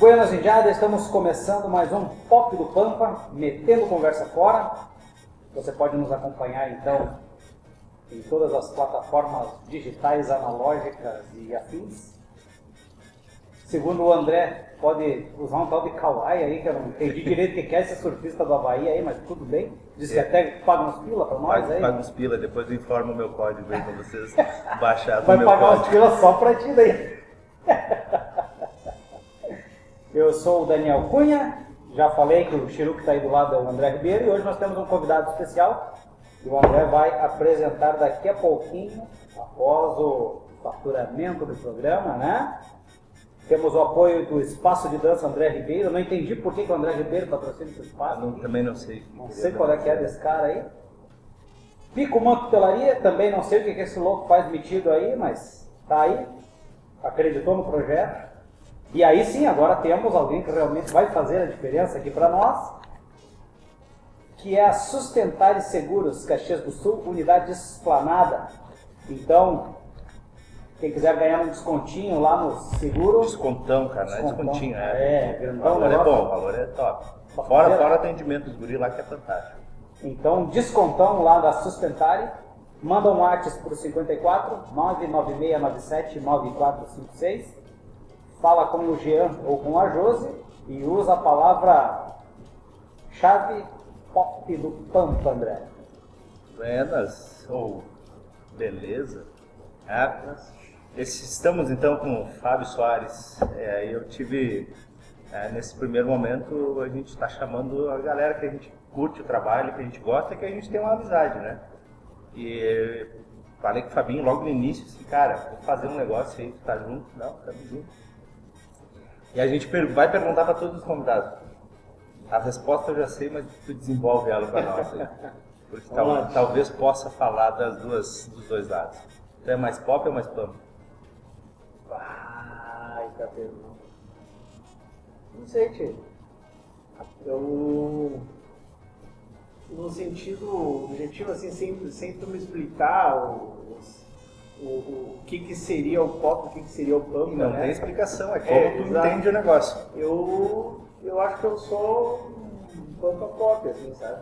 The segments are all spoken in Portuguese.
Buenas Indiadas, estamos começando mais um Pop do Pampa, metendo conversa fora. Você pode nos acompanhar então em todas as plataformas digitais, analógicas e afins. Segundo o André, pode usar um tal de kawaii aí, que eu não entendi direito que é esse surfista do Havaí aí, mas tudo bem. Diz que É. até paga uns pila pra nós Paga, aí. paga uns pila, depois eu informo o meu código aí pra vocês baixarem o Vai meu pagar uns código. pila só pra ti daí. Eu sou o Daniel Cunha, já falei que o Chiru que está aí do lado é o André Ribeiro e hoje nós temos um convidado especial que o André vai apresentar daqui a pouquinho, após o faturamento do programa, né? Temos o apoio do Espaço de Dança André Ribeiro. Eu não entendi por que, que o André Ribeiro patrocina esse espaço. não- também não sei. Não sei qual é que é desse cara aí. Pico Mantelaria, também não sei o que, que esse louco faz metido aí, mas tá aí. Acreditou no projeto. E aí sim, agora temos alguém que realmente vai fazer a diferença aqui para nós, que é a Sustentar e Seguros, Caxias do Sul, unidade esplanada. Então, quem quiser ganhar um descontinho lá no seguro, Descontão, cara, não é Descontão. descontinho, É, é. O grandão valor é bom, o valor é top. Fora, fazer- fora o atendimento dos guri lá que é fantástico. Então, descontão lá da Sustentare. Manda um WhatsApp por 54 99697 9456. Fala com o Jean ou com a Josi e usa a palavra chave pop do Pampa, André. Buenas, ou beleza. É, esse- estamos então com o Fábio Soares. É, eu tive, é, nesse primeiro momento, a gente está chamando a galera que a gente curte o trabalho, que a gente gosta, que a gente tem uma amizade, né? E falei com o Fabinho logo no início, assim, cara, vou fazer um negócio aí, tu tá junto? Não, estamos juntos. E a gente vai perguntar para todos os convidados. A resposta eu já sei, mas tu desenvolve ela para nós. aí. Porque tal- talvez possa falar das duas, dos dois lados. Tu é mais pop ou mais pump? Ai, tá pergunta. Não sei, tio. Eu. No sentido objetivo, assim, sem, sem tu me explicar o, os- o, o, que, que seria o pop, o que, que seria o pampa, Não né? tem explicação, é como É, tu exato. entende o negócio. Eu, eu acho que eu sou um pampa pop, assim, sabe?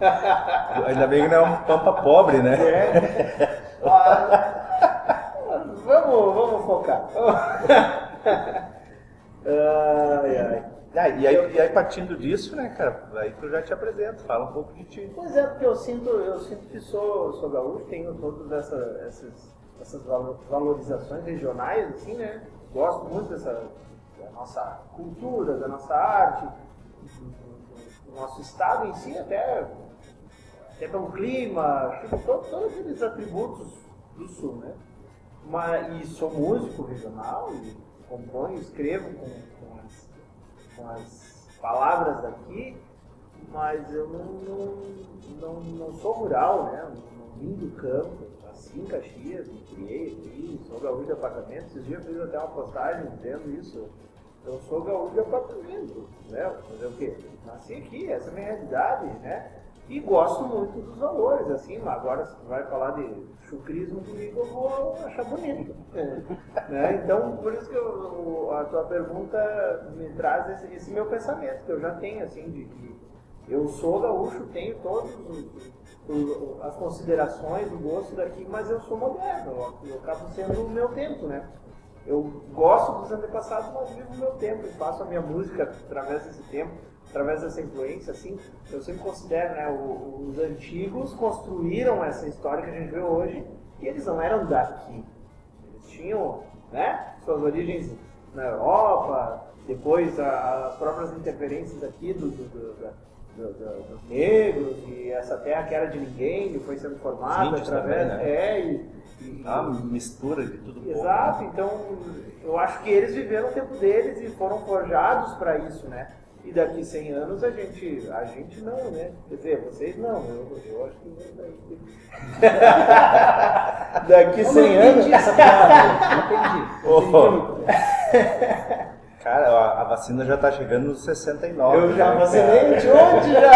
Ainda bem que não é um pampa pobre, né? É. Ah, vamos, vamos focar. ai, ai. Ah, e, aí, e aí partindo disso, né, cara, aí tu já te apresenta, fala um pouco de ti. Pois é, porque eu sinto, eu sinto que sou, sou gaúcho, tenho todas essa, essas, essas valo- valorizações regionais, assim, né? Gosto muito dessa, da nossa cultura, da nossa arte, do, nosso estado em si, até, até pelo clima, tipo, todo- todos aqueles atributos do sul, né? Mas, e sou músico regional, e componho, escrevo com, com as palavras daqui, mas eu não, não, não, não sou rural, né? Não vim do campo, nasci em Caxias, me criei aqui, sou gaúcho de apartamento. Esses dias eu fiz até uma postagem dizendo isso. Eu sou gaúcho de apartamento, né? Fazer o quê? Nasci aqui, essa é a minha realidade, né? E gosto muito dos valores, assim, agora se vai falar de chucrismo comigo, eu vou achar bonito. né? Então, por isso que eu- a tua pergunta me traz esse, esse meu pensamento, que eu já tenho, assim, de que eu sou gaúcho, tenho todas as considerações, o gosto daqui, mas eu sou moderno, eu, eu acabo sendo o meu tempo, né? Eu gosto dos antepassados, mas vivo o meu tempo e faço a minha música através desse tempo, através dessa influência, assim. Eu sempre considero, né, o- os antigos construíram essa história que a gente vê hoje e eles não eram daqui. Eles tinham, né, suas origens na Europa, depois a- as próprias interferências aqui do, do- do- do- do- dos negros e essa terra que era de ninguém e foi sendo formada através também, né? é e, uma mistura de tudo pouco. Exato, então eu acho que eles viveram o tempo deles e foram forjados para isso, né? E daqui 100 anos a gente, a gente não, né? Quer dizer, vocês não, eu, eu acho que daqui, daqui Eu não 100 anos. entendi essa não entendi. Entendi muito. Cara, a, a vacina já tá chegando nos 69. Eu já né, vacinei cara? de onde já?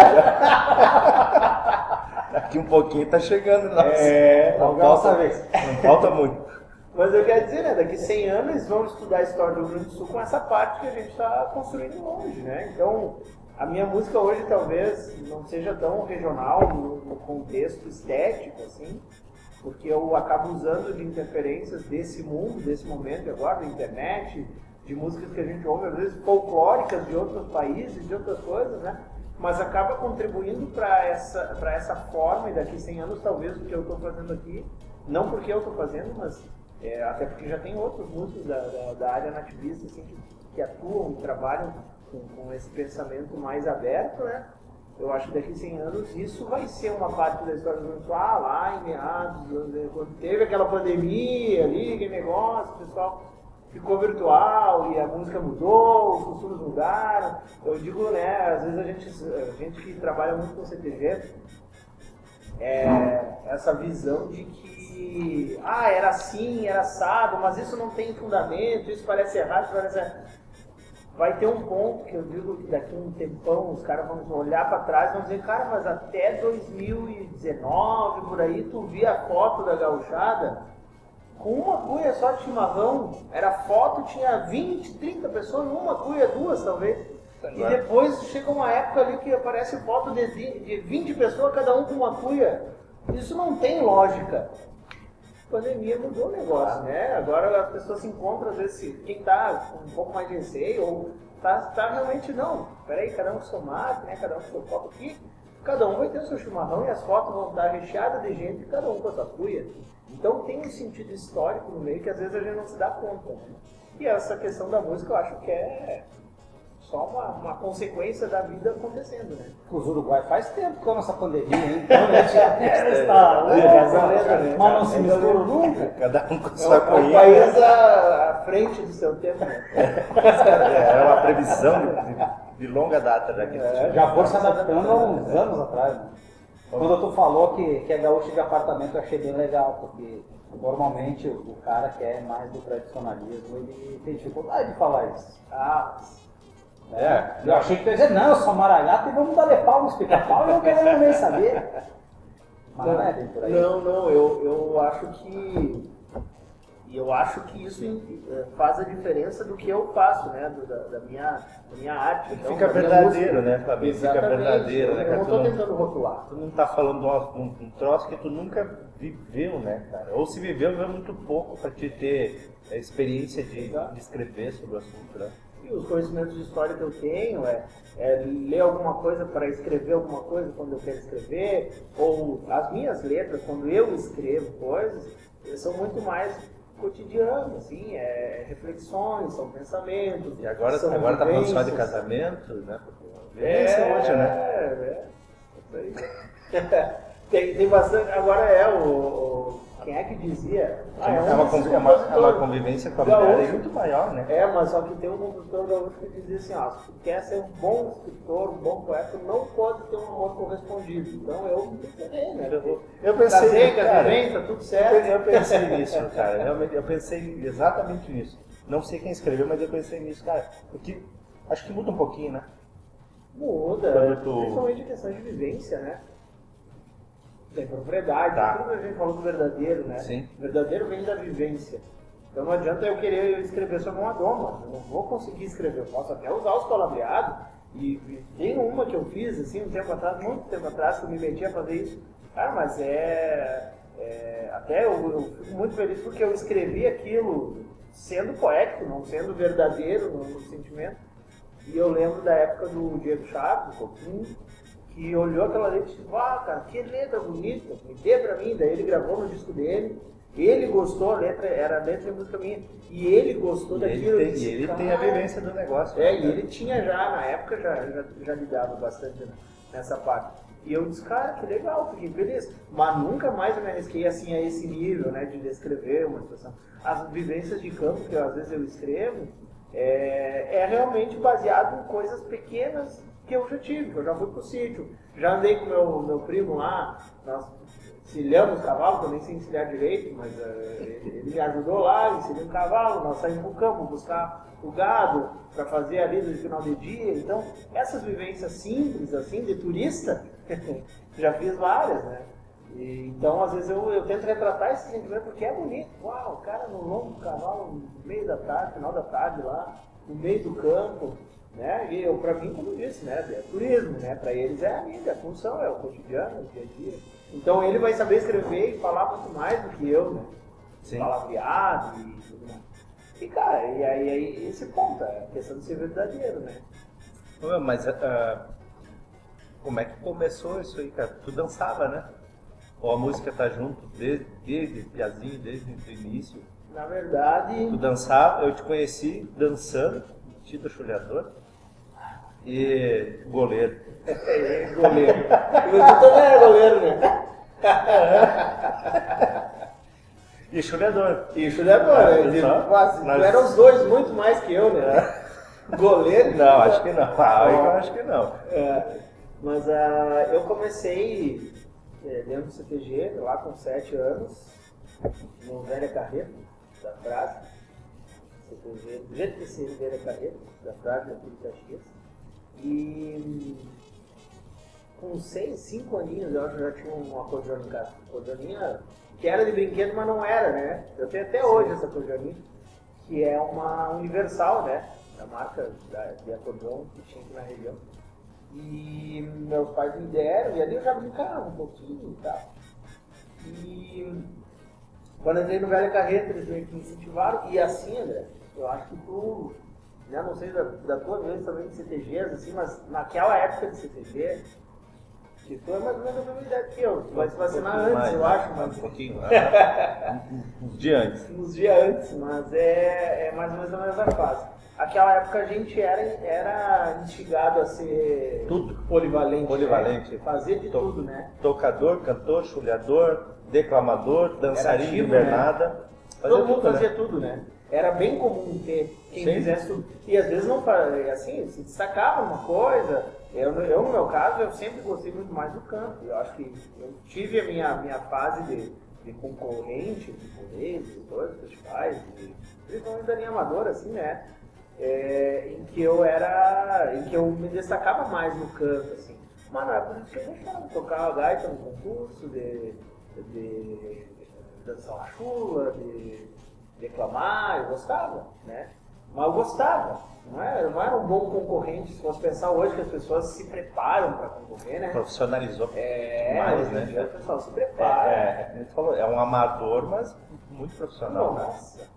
Daqui um pouquinho tá chegando. Nossa. É, não falta, vez. não falta muito. Mas eu quero dizer, né, daqui 100 anos eles vão estudar a história do Rio Grande do Sul com essa parte que a gente está construindo hoje, né? Então, a minha música hoje talvez não seja tão regional no, contexto estético, assim, porque eu acabo usando de interferências desse mundo, desse momento agora, da internet, de músicas que a gente ouve, às vezes folclóricas de outros países, de outras coisas, né? Mas acaba contribuindo para essa, essa forma, e daqui 100 anos talvez o que eu estou fazendo aqui, não porque eu estou fazendo, mas é, até porque já tem outros músicos da, da, da área nativista assim, que, que atuam e trabalham com, com esse pensamento mais aberto, né? eu acho que daqui a 100 anos isso vai ser uma parte da história do mundo. Ah, lá em meados, quando teve aquela pandemia ali, aquele negócio, o pessoal ficou virtual e a música mudou, os costumes mudaram. Eu digo, né, às vezes a gente, a gente que trabalha muito com CTG, é, essa visão de que, ah, era assim, era assado, mas isso não tem fundamento, isso parece errado, isso parece errado vai ter um ponto que eu digo que daqui a um tempão os caras vão olhar para trás e vão dizer, cara, mas até 2019, por aí, tu via a foto da gauchada com uma cuia só de chimarrão. Era foto, tinha 20, 30 pessoas numa cuia, duas talvez. E depois chega uma época ali que aparece foto de 20 pessoas, cada um com uma cuia. Isso não tem lógica pandemia mudou o negócio, né? Agora as pessoas se encontram, às vezes, quem está com um pouco mais de receio, ou está tá realmente, não, peraí, cada um com seu mate, né? Cada um com seu copo aqui, cada um vai ter o seu chimarrão e as fotos vão estar recheadas de gente, cada um com a sua cuia. Então tem um sentido histórico no meio que às vezes a gente não se dá conta. Né? E essa questão da música eu acho que é só uma, uma consequência da vida acontecendo, né? Os Uruguai faz tempo com a nossa pandemia, hein? Então a gente está né? mas não se mistura nunca. Cada um com sua É um país à, frente do seu tempo, né? É uma previsão de, de longa data que é, Já foi se adaptando há uns anos atrás, né? Quando tu falou que, que é gaúcho de apartamento, eu achei bem legal, porque normalmente o cara que é mais do tradicionalismo, ele tem dificuldade de falar isso. Ah, é, eu achei que tu ia dizer, não, eu sou maragato e vamos dar de pau no pica-pau e não quero nem saber. Mas não é bem por aí. Não, não, eu, eu acho que. eu acho que isso eh, faz a diferença do que eu faço, né? Do, da, da, minha, da minha arte. Então, fica verdadeiro, né, Fabio? Fica verdadeiro, né? Eu não estou tentando rotular. Tu não está falando de um, um, troço que tu nunca viveu, né, cara? Ou se viveu, viveu muito pouco para te ter a experiência de, de escrever sobre o assunto, né? Os conhecimentos de história que eu tenho é, é ler alguma coisa para escrever alguma coisa quando eu quero escrever, ou as minhas letras, quando eu escrevo coisas, são muito mais cotidianas, assim, é reflexões, são pensamentos. E agora, agora tá falando só de casamento, né? É, é hoje, né? É, é. tem, tem bastante. Agora é o, o quem é que dizia? Ah, é, um é, uma, é, uma, é uma convivência familiar é muito maior, né? É, mas só que tem um compositor gaúcho que dizia assim, ó, se tu quer ser um bom escritor, um bom poeta, não pode ter um amor correspondido. Então eu pensei, né? Eu, eu pensei, Casei, cara, vem, tá tudo certo. Eu pensei nisso, cara. Realmente, eu pensei exatamente nisso. Não sei quem escreveu, mas eu pensei nisso, cara. Porque acho que muda um pouquinho, né? Muda, tu... principalmente questão de vivência, né? Tem propriedade, tá. tudo a gente falou do verdadeiro, né? Sim. O verdadeiro vem da vivência. Então não adianta eu querer escrever sobre uma doma, eu não vou conseguir escrever, eu posso até usar os palavreados, e, e, tem uma que eu fiz, assim, um tempo atrás, muito tempo atrás, que eu me meti a fazer isso. Cara, mas é... é até eu, eu, fico muito feliz porque eu escrevi aquilo sendo poético, não sendo verdadeiro no, no sentimento. E eu lembro da época do Diego Chaves, do Coutinho, que olhou aquela letra e disse, ah, cara, que letra bonita, me dê pra mim. Daí ele gravou no disco dele, ele gostou, a letra era a letra de música minha, e ele gostou e daquilo. Ele tem, disse, e ele tem a vivência do negócio. É, né? e ele tinha já, na época, já, já, já lidava bastante nessa parte. E eu disse, cara, que legal, fiquei feliz. Mas nunca mais eu me arrisquei assim a esse nível, né, de descrever uma situação. As vivências de campo que às vezes eu escrevo, é, é realmente baseado em coisas pequenas que eu já tive, eu já fui pro sítio, já andei com meu, meu primo lá, nós encilhamos cavalo, também sem encilhar direito, mas uh, ele, me ajudou lá, ensinei um cavalo, nós saímos pro campo buscar o gado para fazer ali no final de dia. Então, essas vivências simples, assim, de turista, já fiz várias, né? E, então, às vezes, eu, eu tento retratar esse sentimento porque é bonito. Uau, o cara no longo cavalo, no meio da tarde, final da tarde lá, no meio do campo, né? E eu, pra mim, como disse, né? É turismo, né? Pra eles é a vida, a função, é o cotidiano, o dia a dia. Então ele vai saber escrever e falar muito mais do que eu, né? Sim. Palavreado e tudo mais. E cara, e aí, aí esse ponto, é a questão de ser verdadeiro, né? Mas ah, como é que começou isso aí, cara? Tu dançava, né? Ou a música tá junto desde, desde Piazinho, desde o início? Na verdade, Tu dançava, eu te conheci dançando, metido chulhador e goleiro. é goleiro. Mas tu também é goleiro, né? E chulhador. E chulhador, né? De- Só? quase. Nós- eram os dois muito mais que eu, né? Goleiro. Não, acho que não. Ah, eu acho que não. É, mas ah, eu comecei é, dentro do CTG, lá com 7 anos, no Velha Carreira, da Frase. CTG, do jeito que se Velha Carreira, da Frase, aqui de Caxias. E com 6, 5 aninhos, eu acho que eu já tinha um acordeon em casa. Acordeoninha que era de brinquedo, mas não era, né? Eu tenho até hoje essa acordeoninha, que é uma universal, né? Da marca da, de acordeon que tinha aqui na região. E meus pais me deram, e ali eu já brincava um pouquinho e tal. E quando eu entrei no Velha Carreta, eles meio que me incentivaram, e assim, André, eu acho que tu, né, não sei da, da tua vez também de CTGs, assim, mas naquela época de CTG, que tu é mais ou menos a mesma idade que eu, tu vai se vacinar Um pouquinho antes, mais, eu né? acho, Um mas pouquinho. ah, Uns dias antes. uns dias antes, mas é, é mais ou menos a mesma fase. Aquela época a gente era, era instigado a ser Tudo. polivalente. Polivalente. né? Fazer de To- tudo, né? Tocador, cantor, chulhador, declamador, dançarino de né? invernada. Fazia Todo mundo tudo, né? fazia tudo, né? Era bem comum ter quem Sim. fizesse tudo. E às vezes não fazia, assim, se destacava uma coisa. Eu, eu, no meu caso, eu sempre gostei muito mais do canto. Eu acho que eu tive a minha, minha fase de, de concorrente, de poder, de dois festivais, de, principalmente da linha amadora, assim, né? É, em que eu era. em que eu me destacava mais no canto, assim. Mas não é por isso que eu deixava de tocar gaita no concurso, de, de dançar uma chula, de declamar, eu gostava, né? Mas eu gostava, não era, não era um bom concorrente, se fosse pensar hoje que as pessoas se preparam para concorrer, né? Profissionalizou. É, Mais, né? o pessoal se É, prepara. é, gente falou, é um amador, mas muito profissional. né? Nossa.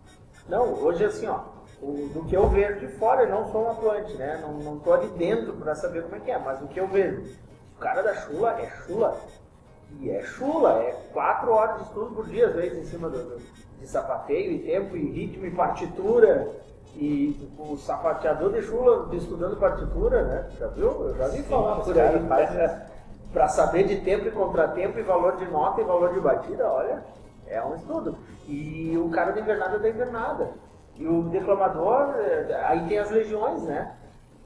Não, hoje assim, ó, o- do que eu vejo de fora, eu não sou um atuante, né? Não, não tô ali dentro pra saber como é que é, mas o que eu vejo, o cara da chula é chula. E é chula, é quatro horas de estudo por dia, às vezes, em cima do- de sapateio e tempo, e ritmo e partitura. E o sapateador de chula estudando partitura, né? Já viu? Eu já vi falar por aí. fazem- Para saber de tempo e contratempo e valor de nota e valor de batida, olha, é um estudo. E o cara da invernada é da invernada. E o declamador, eh, aí tem as legiões, né?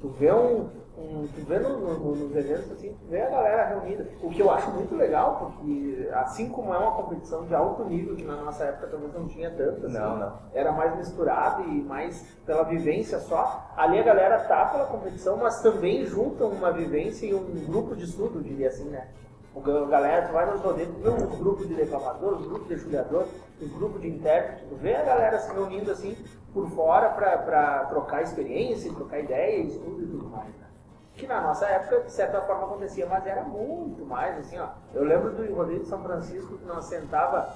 Tu vê um. Um- tu vê no, no, nos eventos assim, tu vê a galera reunida. O que eu acho muito legal, porque assim como é uma competição de alto nível, que na nossa época talvez não tinha tanto, assim, Não, não. era mais misturado e mais pela vivência só. Ali a galera tá pela competição, mas também juntam uma vivência e um grupo de estudo, diria assim, né? O galera, tu vai nos rodeios, tu vê um grupo de declamador, um grupo de julgador, um grupo de intérprete, tu vê a galera se reunindo assim por fora pra trocar experiência, trocar ideia, estudo e tudo mais, né? Que na nossa época, de certa forma, acontecia, mas era muito mais, assim, ó. Eu lembro do rodeio de São Francisco, que nós sentava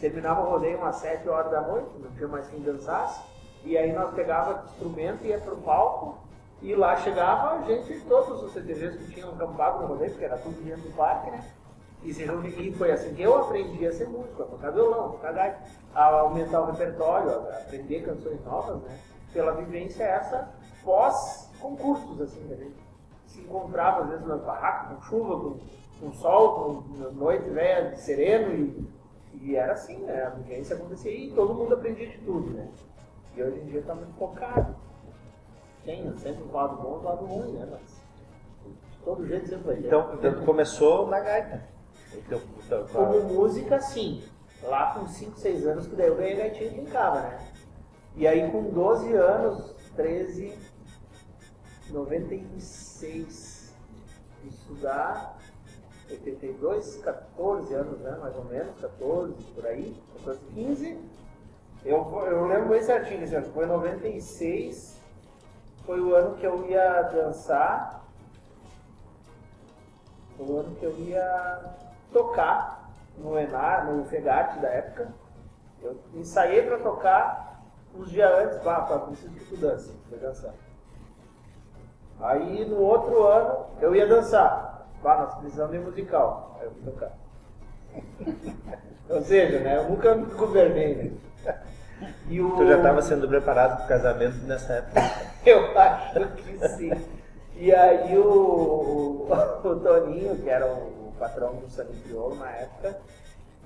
terminava o rodeio umas 7 horas da noite, não tinha mais quem dançasse, e aí nós pegava instrumento e ia pro palco, e lá chegava a gente, todos os CTVs que tinham acampado no rodeio, porque era tudo dentro do parque, né? E, se reuni- foi assim que eu aprendi a ser músico, a tocar violão, a a aumentar o repertório, a aprender canções novas, né? Pela vivência essa pós-concursos, assim, que a gente se encontrava às vezes nas barracas, com chuva, com, com sol, com noite velha, sereno e e era assim, né? A vivência acontecia e todo mundo aprendia de tudo, né? E hoje em dia está muito focado. Tem sempre um lado bom e um lado ruim, né? Mas de todo jeito sempre vai ter. Então, então começou na gaita. Então, então, como música, sim. Lá com 5, 6 anos, que daí eu ganhei gaitinha e brincava, né? E aí com 12 anos, 13, 96, estudar, 82, 14 anos, né? Mais ou menos, 14, por aí, 14, 15. Eu, eu lembro bem certinho, assim, foi 96, foi o ano que eu ia dançar, foi o ano que eu ia tocar no Enar, no Fegate da época. Eu ensaiei para tocar uns dias antes, pá, pá, preciso tu dance, foi dançar. Aí no outro ano eu ia dançar. Pá, nós precisamos de musical. Aí eu fui tocar. Ou seja, né? Eu nunca me governei, né? E o... Tu já estava sendo preparado para o casamento nessa época? eu acho que sim. E aí o, o, o Toninho, que era o patrão do Sunny Criolo na época,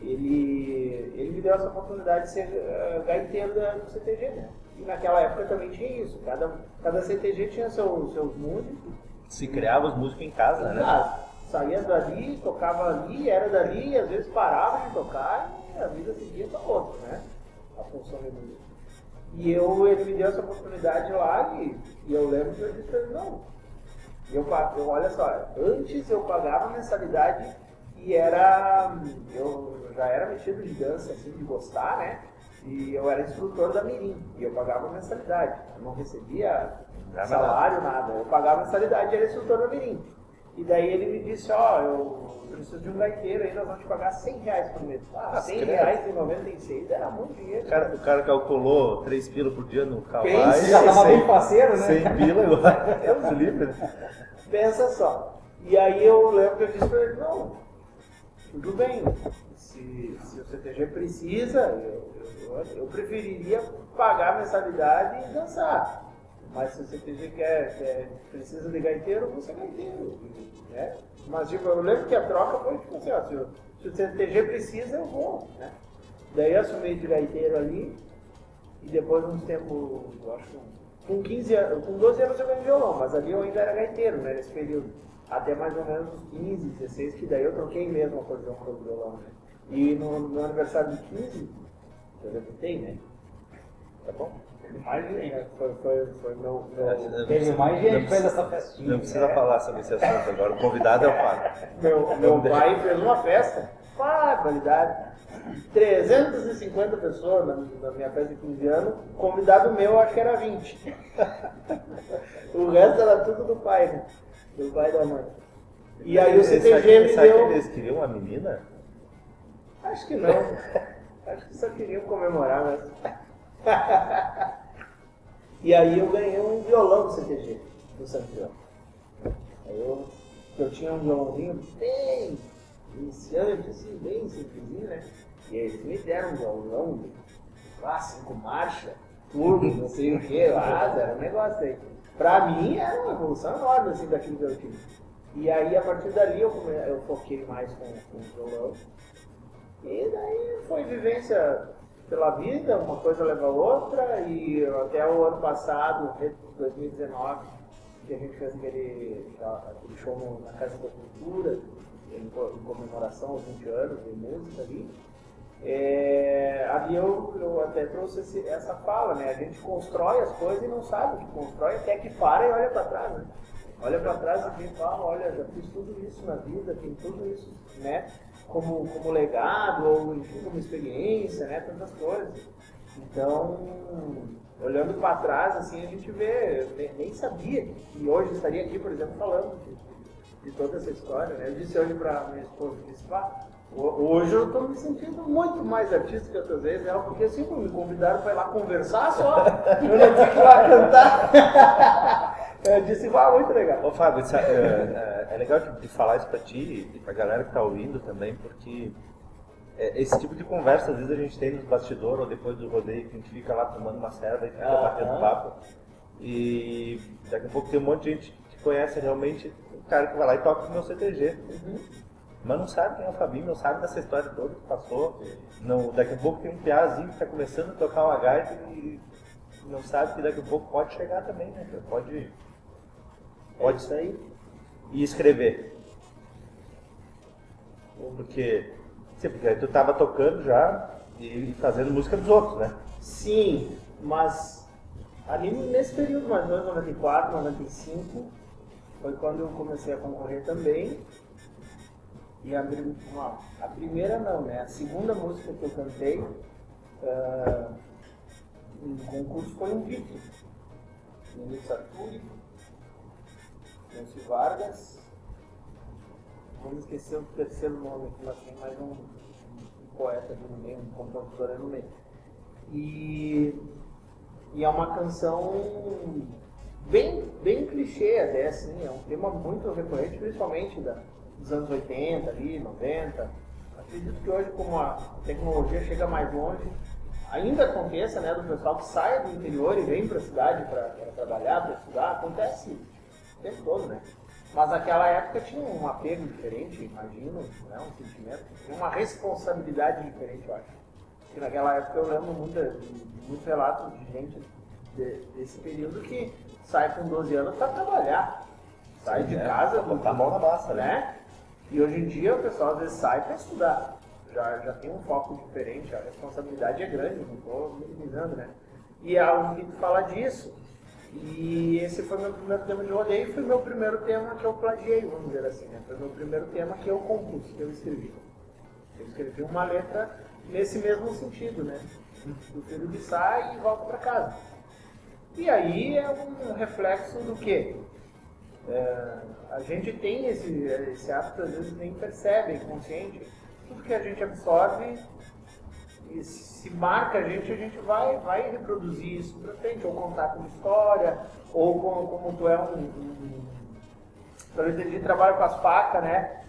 ele, ele me deu essa oportunidade de ser uh, gaiteiro do CTG, né? E naquela época também tinha isso. Cada, cada CTG tinha seu, seus músicos. Se criava os músicos em casa, né? Ah, saía dali, tocava ali, era dali, e às vezes parava de tocar e a vida seguia para outro, né? A função de música. E eu, ele me deu essa oportunidade lá e, e eu lembro que eu disse pra ele, não. Eu, eu, olha só, antes eu pagava mensalidade e era. Eu já era metido de dança, assim, de gostar, né? E eu era instrutor da Mirim, e eu pagava mensalidade. Eu não recebia salário, nada. Eu pagava mensalidade e era instrutor da Mirim. E daí ele me disse, ó, oh, eu preciso de um gaiteiro aí, nós vamos te pagar 100 reais por mês. Ah, 100 reais em 96 era muito dinheiro. O cara, o cara calculou 3 pila por dia no cavalo. Já tava bem parceiro, né? 100 pila agora. Um livre? Pensa só. E aí eu lembro que eu disse pra ele, não, tudo bem, se, se o CTG precisa, eu, eu, eu preferiria pagar a mensalidade e dançar. Mas se o CTG quer, quer, precisa de gaiteiro, você é gaiteiro. Né? Mas tipo, eu lembro que a troca foi tipo assim, ó, se, o, se o CTG precisa, eu vou. Né? Daí eu assumi de gaiteiro ali, e depois uns tempos, acho com 15 anos, com 12 anos eu ganhei violão, mas ali eu ainda era gaiteiro, né, nesse período. Até mais ou menos uns 15, 16, que daí eu troquei mesmo a acordeão pelo violão, né? E no, no aniversário de 15, eu debutei, né? Tá bom? Mais gente. Foi, foi, foi meu. meu... É, Teve mais gente que fez essa festinha. Não precisa é. falar sobre esse assunto agora. O convidado é o Fábio. Meu, meu pai fez uma festa. Pá, qualidade. 350 pessoas na, na, minha festa de 15 anos. Convidado meu, acho que era 20. o resto era tudo do pai, né? Do pai e da mãe. E aí o CTG me deu. Eles queriam uma menina? Acho que não. Acho que só queriam comemorar mesmo. e aí eu ganhei um violão do CTG, do Santiago. Aí eu, eu tinha um violãozinho bem iniciante, assim, bem simplesinho, né? E eles me deram um violão de cinco marchas, turbo, não sei o que, lá, era um negócio aí. Pra mim era uma evolução enorme assim daquilo que eu tive. E aí a partir dali eu, eu foquei mais com, com o violão. E daí foi vivência pela vida, uma coisa leva a outra, e até o ano passado, 2019, que a gente fez aquele, aquele show na Casa da Cultura, em comemoração aos 20 anos de música ali. É, ali eu, eu até trouxe essa fala, né? A gente constrói as coisas e não sabe o que constrói, até que para e olha para trás, né? Olha para trás e fala, olha, já fiz tudo isso na vida, tem tudo isso, né? como, como legado ou enfim, como experiência, né? Tantas coisas. Então, olhando para trás, assim, a gente vê, nem, nem, sabia que hoje estaria aqui, por exemplo, falando de, de toda essa história, né? Eu disse hoje para minha esposa, disse, hoje eu estou me sentindo muito mais artista que outras vezes, ela, porque assim, me convidaram para ir lá conversar só, eu não tinha que ir lá cantar. Eu disse, vá, muito legal. Ô Fábio, é, é, é, legal de, de, falar isso pra ti e pra galera que tá ouvindo também, porque é, esse tipo de conversa às vezes a gente tem nos bastidores ou depois do rodeio, que a gente fica lá tomando uma serva e fica ah, batendo ah. papo. E daqui a pouco tem um monte de gente que conhece realmente o cara que vai lá e toca o meu CTG. Uhum. Mas não sabe quem é o Fabinho, não sabe dessa história toda que passou. Não, daqui a pouco tem um piazinho que está começando a tocar uma gaita e não sabe que daqui a pouco pode chegar também, né? Pode Pode sair e escrever. Porque, sim, porque aí tu estava tocando já e fazendo música dos outros, né? Sim, mas ali nesse período, mais ou menos 94, 95, foi quando eu comecei a concorrer também. E a, uma- a primeira não, né? A segunda música que eu cantei ah, em concurso foi um Vitor. Nenê Sarturi, Nancy Vargas. Me esquecer o terceiro nome aqui, mas tem mais um, um poeta ali no meio, um compositor ali no meio. E, e é uma canção bem, bem clichê até, assim, é um tema muito recorrente, principalmente da, dos anos 80 ali, 90. Acredito que hoje, como a tecnologia chega mais longe, ainda aconteça, né, do pessoal que sai do interior e vem para a cidade para trabalhar, para estudar, acontece o tempo todo, né? Mas naquela época tinha um apego diferente, imagino, né, um sentimento, uma responsabilidade diferente, eu acho. Porque naquela época eu lembro muito, muitos relatos de gente de- desse período que sai com 12 anos para trabalhar. Sai de É, casa, botar a mão na massa, né? E hoje em dia o pessoal às vezes sai para estudar. Já, já tem um foco diferente, a responsabilidade é grande, não estou minimizando, né? E a Unito fala disso. E esse foi meu primeiro tema de rodeio, foi meu primeiro tema que eu plagiei, vamos dizer assim, né? Foi meu primeiro tema que eu compus, que eu escrevi. Eu escrevi uma letra nesse mesmo sentido, né? Do filho que sai e volta para casa. E aí é um reflexo do quê? É, a gente tem esse, esse hábito, às vezes nem percebe, é inconsciente. Tudo que a gente absorve e se marca a gente, a gente vai, vai reproduzir isso pra frente, ou contar como história, ou como, como tu é um, um que eu entendi, trabalho com as facas, né?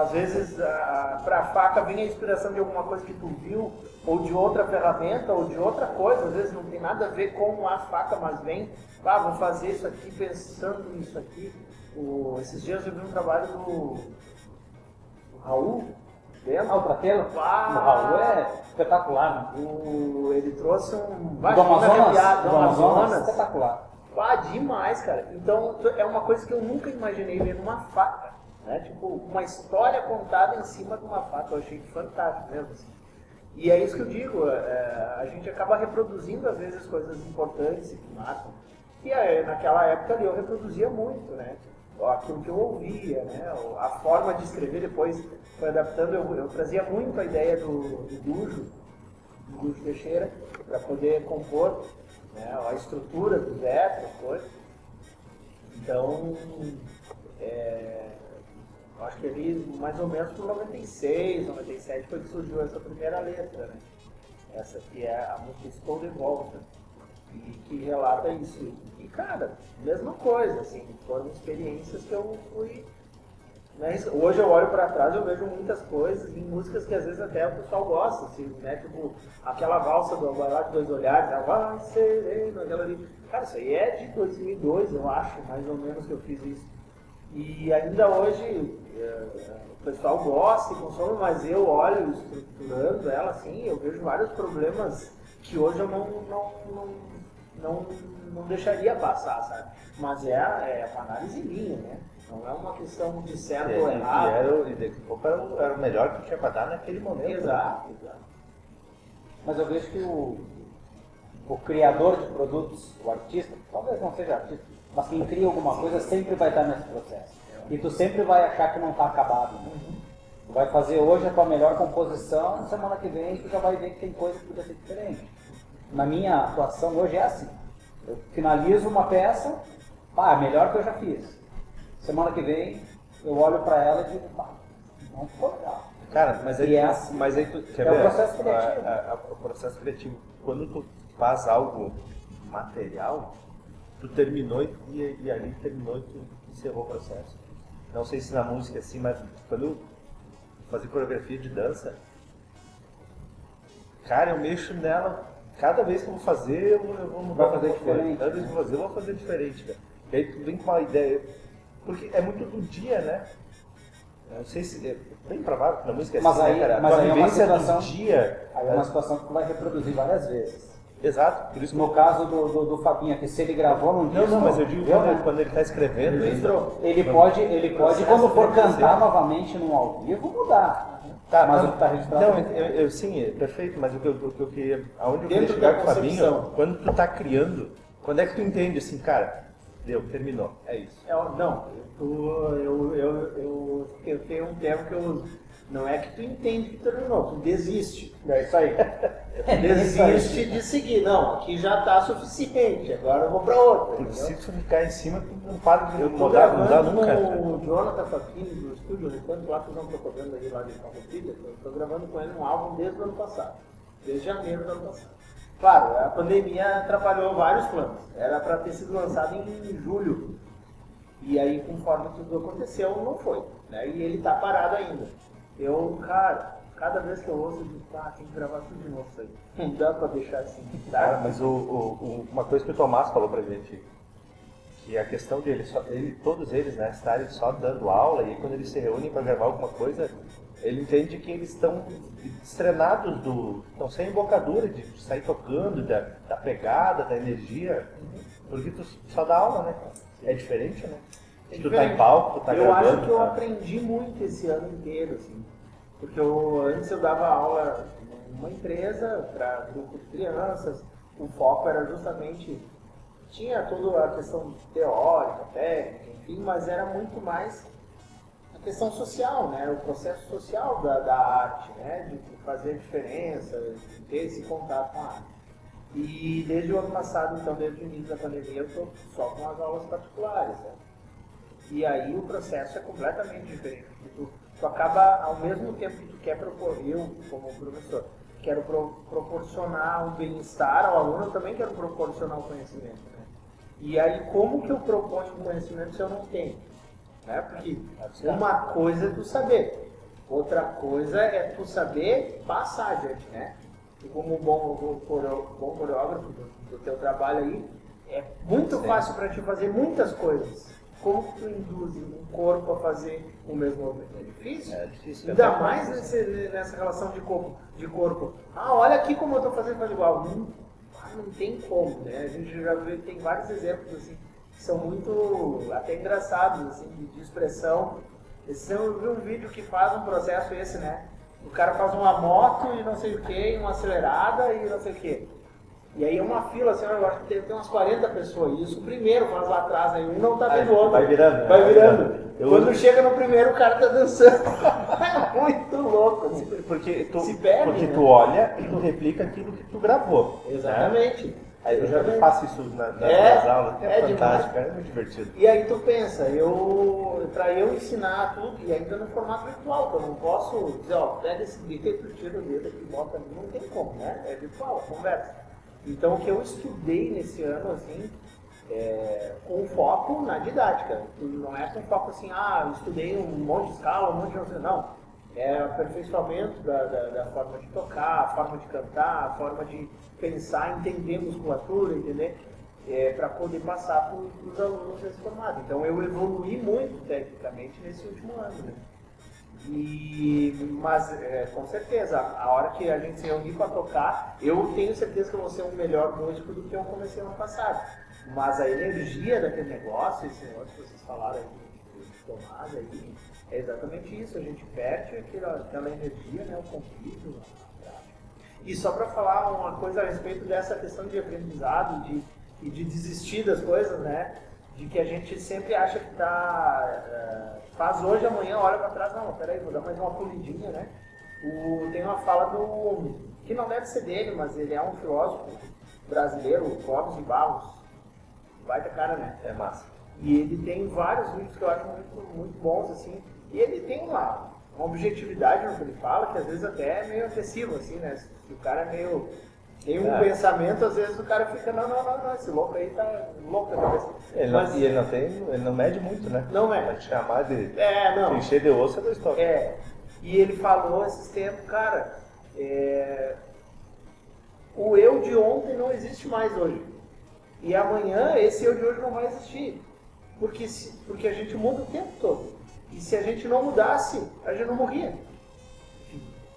Às vezes, para a faca vem a inspiração de alguma coisa que tu viu, ou de outra ferramenta, ou de outra coisa. Às vezes não tem nada a ver com a faca, mas vem, ah, vou fazer isso aqui pensando nisso aqui. O- esses dias eu vi um trabalho do, do Raul, lembra? Ah, o Pratelo? Ah. O Raul é espetacular, né? O- ele trouxe um. Do Vai, fica Amazonas, arrepiado, do Amazonas, Amazonas. espetacular. Ah, demais, cara. Então, é uma coisa que eu nunca imaginei ver numa faca. Né? Tipo, uma história contada em cima de uma faca. Eu achei fantástico mesmo. assim. E é isso que eu digo. é, a gente acaba reproduzindo, às vezes, coisas importantes e que marcam. E aí, naquela época ali eu reproduzia muito, né? Aquilo que eu ouvia, né? A forma de escrever depois foi adaptando. Eu, eu trazia muito a ideia do, do Dujo, do Dujo Teixeira, para poder compor né? a estrutura do verso, as coisas. Então, é, acho que ali mais ou menos por 96, 97 foi que surgiu essa primeira letra, né? Essa que é a música Estou de Volta, e que relata isso. E cara, mesma coisa, assim, foram experiências que eu fui. né, Hoje eu olho para trás eu vejo muitas coisas em músicas que às vezes até o pessoal gosta, assim, né? Tipo, aquela valsa do lá de dois olhares, vai sereno, aquela ali. Cara, isso aí é de 2002, eu acho, mais ou menos que eu fiz isso. E ainda hoje eh, o pessoal gosta e consome, mas eu olho estruturando ela assim, eu vejo vários problemas que hoje eu não, não, não, não, não deixaria passar, sabe? Mas é, é uma análise minha, né? Não é uma questão de certo E, ou e, errado. era, o- e daqui a pouco era, o- era o melhor que tinha pra dar naquele momento. né? Exato, exato. Mas eu vejo que o, o criador de produtos, o artista, talvez não seja artista, mas quem cria alguma coisa sempre vai estar nesse processo. E tu sempre vai achar que não está acabado. né? Tu vai fazer hoje a tua melhor composição, semana que vem tu já vai ver que tem coisa que podia ser diferente. Na minha atuação hoje é assim. Eu finalizo uma peça, pá, é melhor que eu já fiz. Semana que vem eu olho para ela e digo, pá, não ficou legal. Cara, mas aí, é assim. mas aí tu quer É o ver? processo criativo. A- a- a- o processo criativo. Quando tu faz algo material, tu terminou e, e, e ali terminou e tu encerrou o processo. Não sei se na música é assim, mas quando eu fazia coreografia de dança, cara, eu mexo nela. Cada vez que eu vou fazer, eu vou, eu vou mudar Vai fazer diferente. Cada vez que eu vou fazer, eu vou fazer diferente, cara. E aí tu vem com uma ideia. Porque é muito do dia, né? Eu não sei se. É bem provável que na música é Mas assim, aí- né, cara? A mas tua aí é uma vivência situação- do dia. Aí é uma situação que tu vai reproduzir várias vezes. Exato, por isso que No caso do, do, do Fabinho aqui, se ele gravou num Não, disco, não, mas eu digo viu, quando, né? ele, quando ele tá escrevendo ainda. Ele pode, ele pode quando for que cantar novamente num ao vivo, mudar. Tá, mas não, o que está registrado. Não, eu, eu- sim, é perfeito, mas o que eu, o que eu queria. Aonde eu queria chegar com o Fabinho, quando tu tá criando, quando é que tu entende assim, cara, Deu, terminou. É isso. É, não, tu, eu, eu, eu, eu tenho um termo que eu uso. Não é que tu entende que terminou, tu desiste. É isso aí. Desiste de seguir. Não, aqui já está suficiente, agora eu vou para outra. Entendeu? se tu ficar em cima, tu não para de Eu mudar, mudar gravando nunca. o Jonathan Fafini do estúdio, enquanto lá fazendo propaganda aí lá de Farroupilha, eu tô gravando com ele um álbum desde o ano passado, desde janeiro do ano passado. Claro, a pandemia atrapalhou vários planos, era para ter sido lançado em julho, e aí conforme tudo aconteceu, não foi, né? e ele tá parado ainda. Eu, cara, cada vez que eu ouço, eu digo, ah, tem que gravar tudo de novo isso aí, não dá para deixar assim, Cara, tá? mas o, o- uma coisa que o Tomás falou pra gente, que a questão dele, só, ele, todos eles, né, estarem só dando aula e quando eles se reúnem para gravar alguma coisa, ele entende que eles estão estrenados do. estão sem embocadura de sair tocando, da, da pegada, da energia, porque tu só dá aula, né? É diferente, né? É Se tu tá em diferente. palco, tu tá eu gravando. acho que eu tá- aprendi muito esse ano inteiro, assim. Porque eu, antes eu dava aula numa empresa para grupo de crianças, o foco era justamente. Tinha toda a questão teórica, técnica, enfim, mas era muito mais a questão social, né? O processo social da, da arte, né? De fazer diferença, de ter esse contato com a arte. E desde o ano passado, então, desde o início da pandemia, eu estou só com as aulas particulares, né? E aí o processo é completamente diferente. porque Tu, tu acaba, ao mesmo tempo que tu quer propor, eu como professor, quero pro- proporcionar um bem-estar ao aluno, eu também quero proporcionar o conhecimento. Né? E aí como que eu proponho um conhecimento se eu não tenho? Né? Porque uma coisa é tu saber, outra coisa é tu saber passar adiante, né? E como um bom, bom coreógrafo do, do teu trabalho aí, é muito Sim. fácil para te fazer muitas coisas. Como que tu induz um corpo a fazer o mesmo movimento? É difícil. É difícil. Ainda mais nesse- nessa relação de corpo, de corpo. Ah, olha aqui como eu estou fazendo faz igual. Não, não tem como, né? A gente já vê, tem vários exemplos assim, que são muito até engraçados, assim, de, de expressão. Esse eu vi um vídeo que faz um processo esse, né? O cara faz uma moto e não sei o que, uma acelerada e não sei o que. E aí é uma fila, assim, eu acho que tem, tem umas 40 pessoas. E isso o primeiro faz lá atrás, aí um não tá vendo o outro. vai virando, né? Vai Vai virando. Eu Quando chega no primeiro, o cara tá dançando. É muito louco, assim. Porque tu, Se perde, porque né? tu olha e tu replica aquilo que tu gravou. né? Exatamente. Aí eu já faço isso na, na, É, nas aulas, é, é fantástico, é muito divertido. E aí tu pensa, eu, pra eu ensinar tudo, e ainda no formato virtual, que eu não posso dizer, ó, pega esse dedo, tira o dedo aqui, bota ali, não tem como, né? É virtual, conversa. Então o que eu estudei nesse ano, assim, é, com foco na didática. Não é com foco assim, ah, estudei um monte de escala, um monte de... não. É aperfeiçoamento da, da, da forma de tocar, a forma de cantar, a forma de pensar, entender musculatura, entender? para poder passar para os alunos nesse formato. Então eu evoluí muito tecnicamente nesse último ano. Né? E, mas é, com certeza, a hora que a gente se reunir para tocar, eu tenho certeza que eu vou ser um melhor músico do que eu comecei ano passado. Mas a energia daquele negócio, esse negócio que vocês falaram aí, de tomada aí, é exatamente isso. A gente perde aquela, aquela energia, né, o prática. E só para falar uma coisa a respeito dessa questão de aprendizado de, e de desistir das coisas, né? De que a gente sempre acha que tá. Faz hoje, amanhã, olha para trás, não, peraí, vou dar mais uma pulidinha, né? O, tem uma fala do. que não deve ser dele, mas ele é um filósofo brasileiro, o Clóvis de Barros. Baita cara, né? É massa. E ele tem vários vídeos que eu acho muito, muito bons, assim. E ele tem uma, uma objetividade no que ele fala, que às vezes até é meio agressivo, assim, né? O cara é meio. Tem um É. pensamento, às vezes o cara fica, não, não, não, não, esse louco aí tá louco na cabeça. Ele não, Mas- e ele não tem, ele não mede muito, né? Não mede. Vai te chamar de É, não. encher de osso é dois toques. É. E ele falou esses tempos, cara, é, o eu de ontem não existe mais hoje. E amanhã esse eu de hoje não vai existir. Porque, se, porque a gente muda o tempo todo. E se a gente não mudasse, a gente não morria.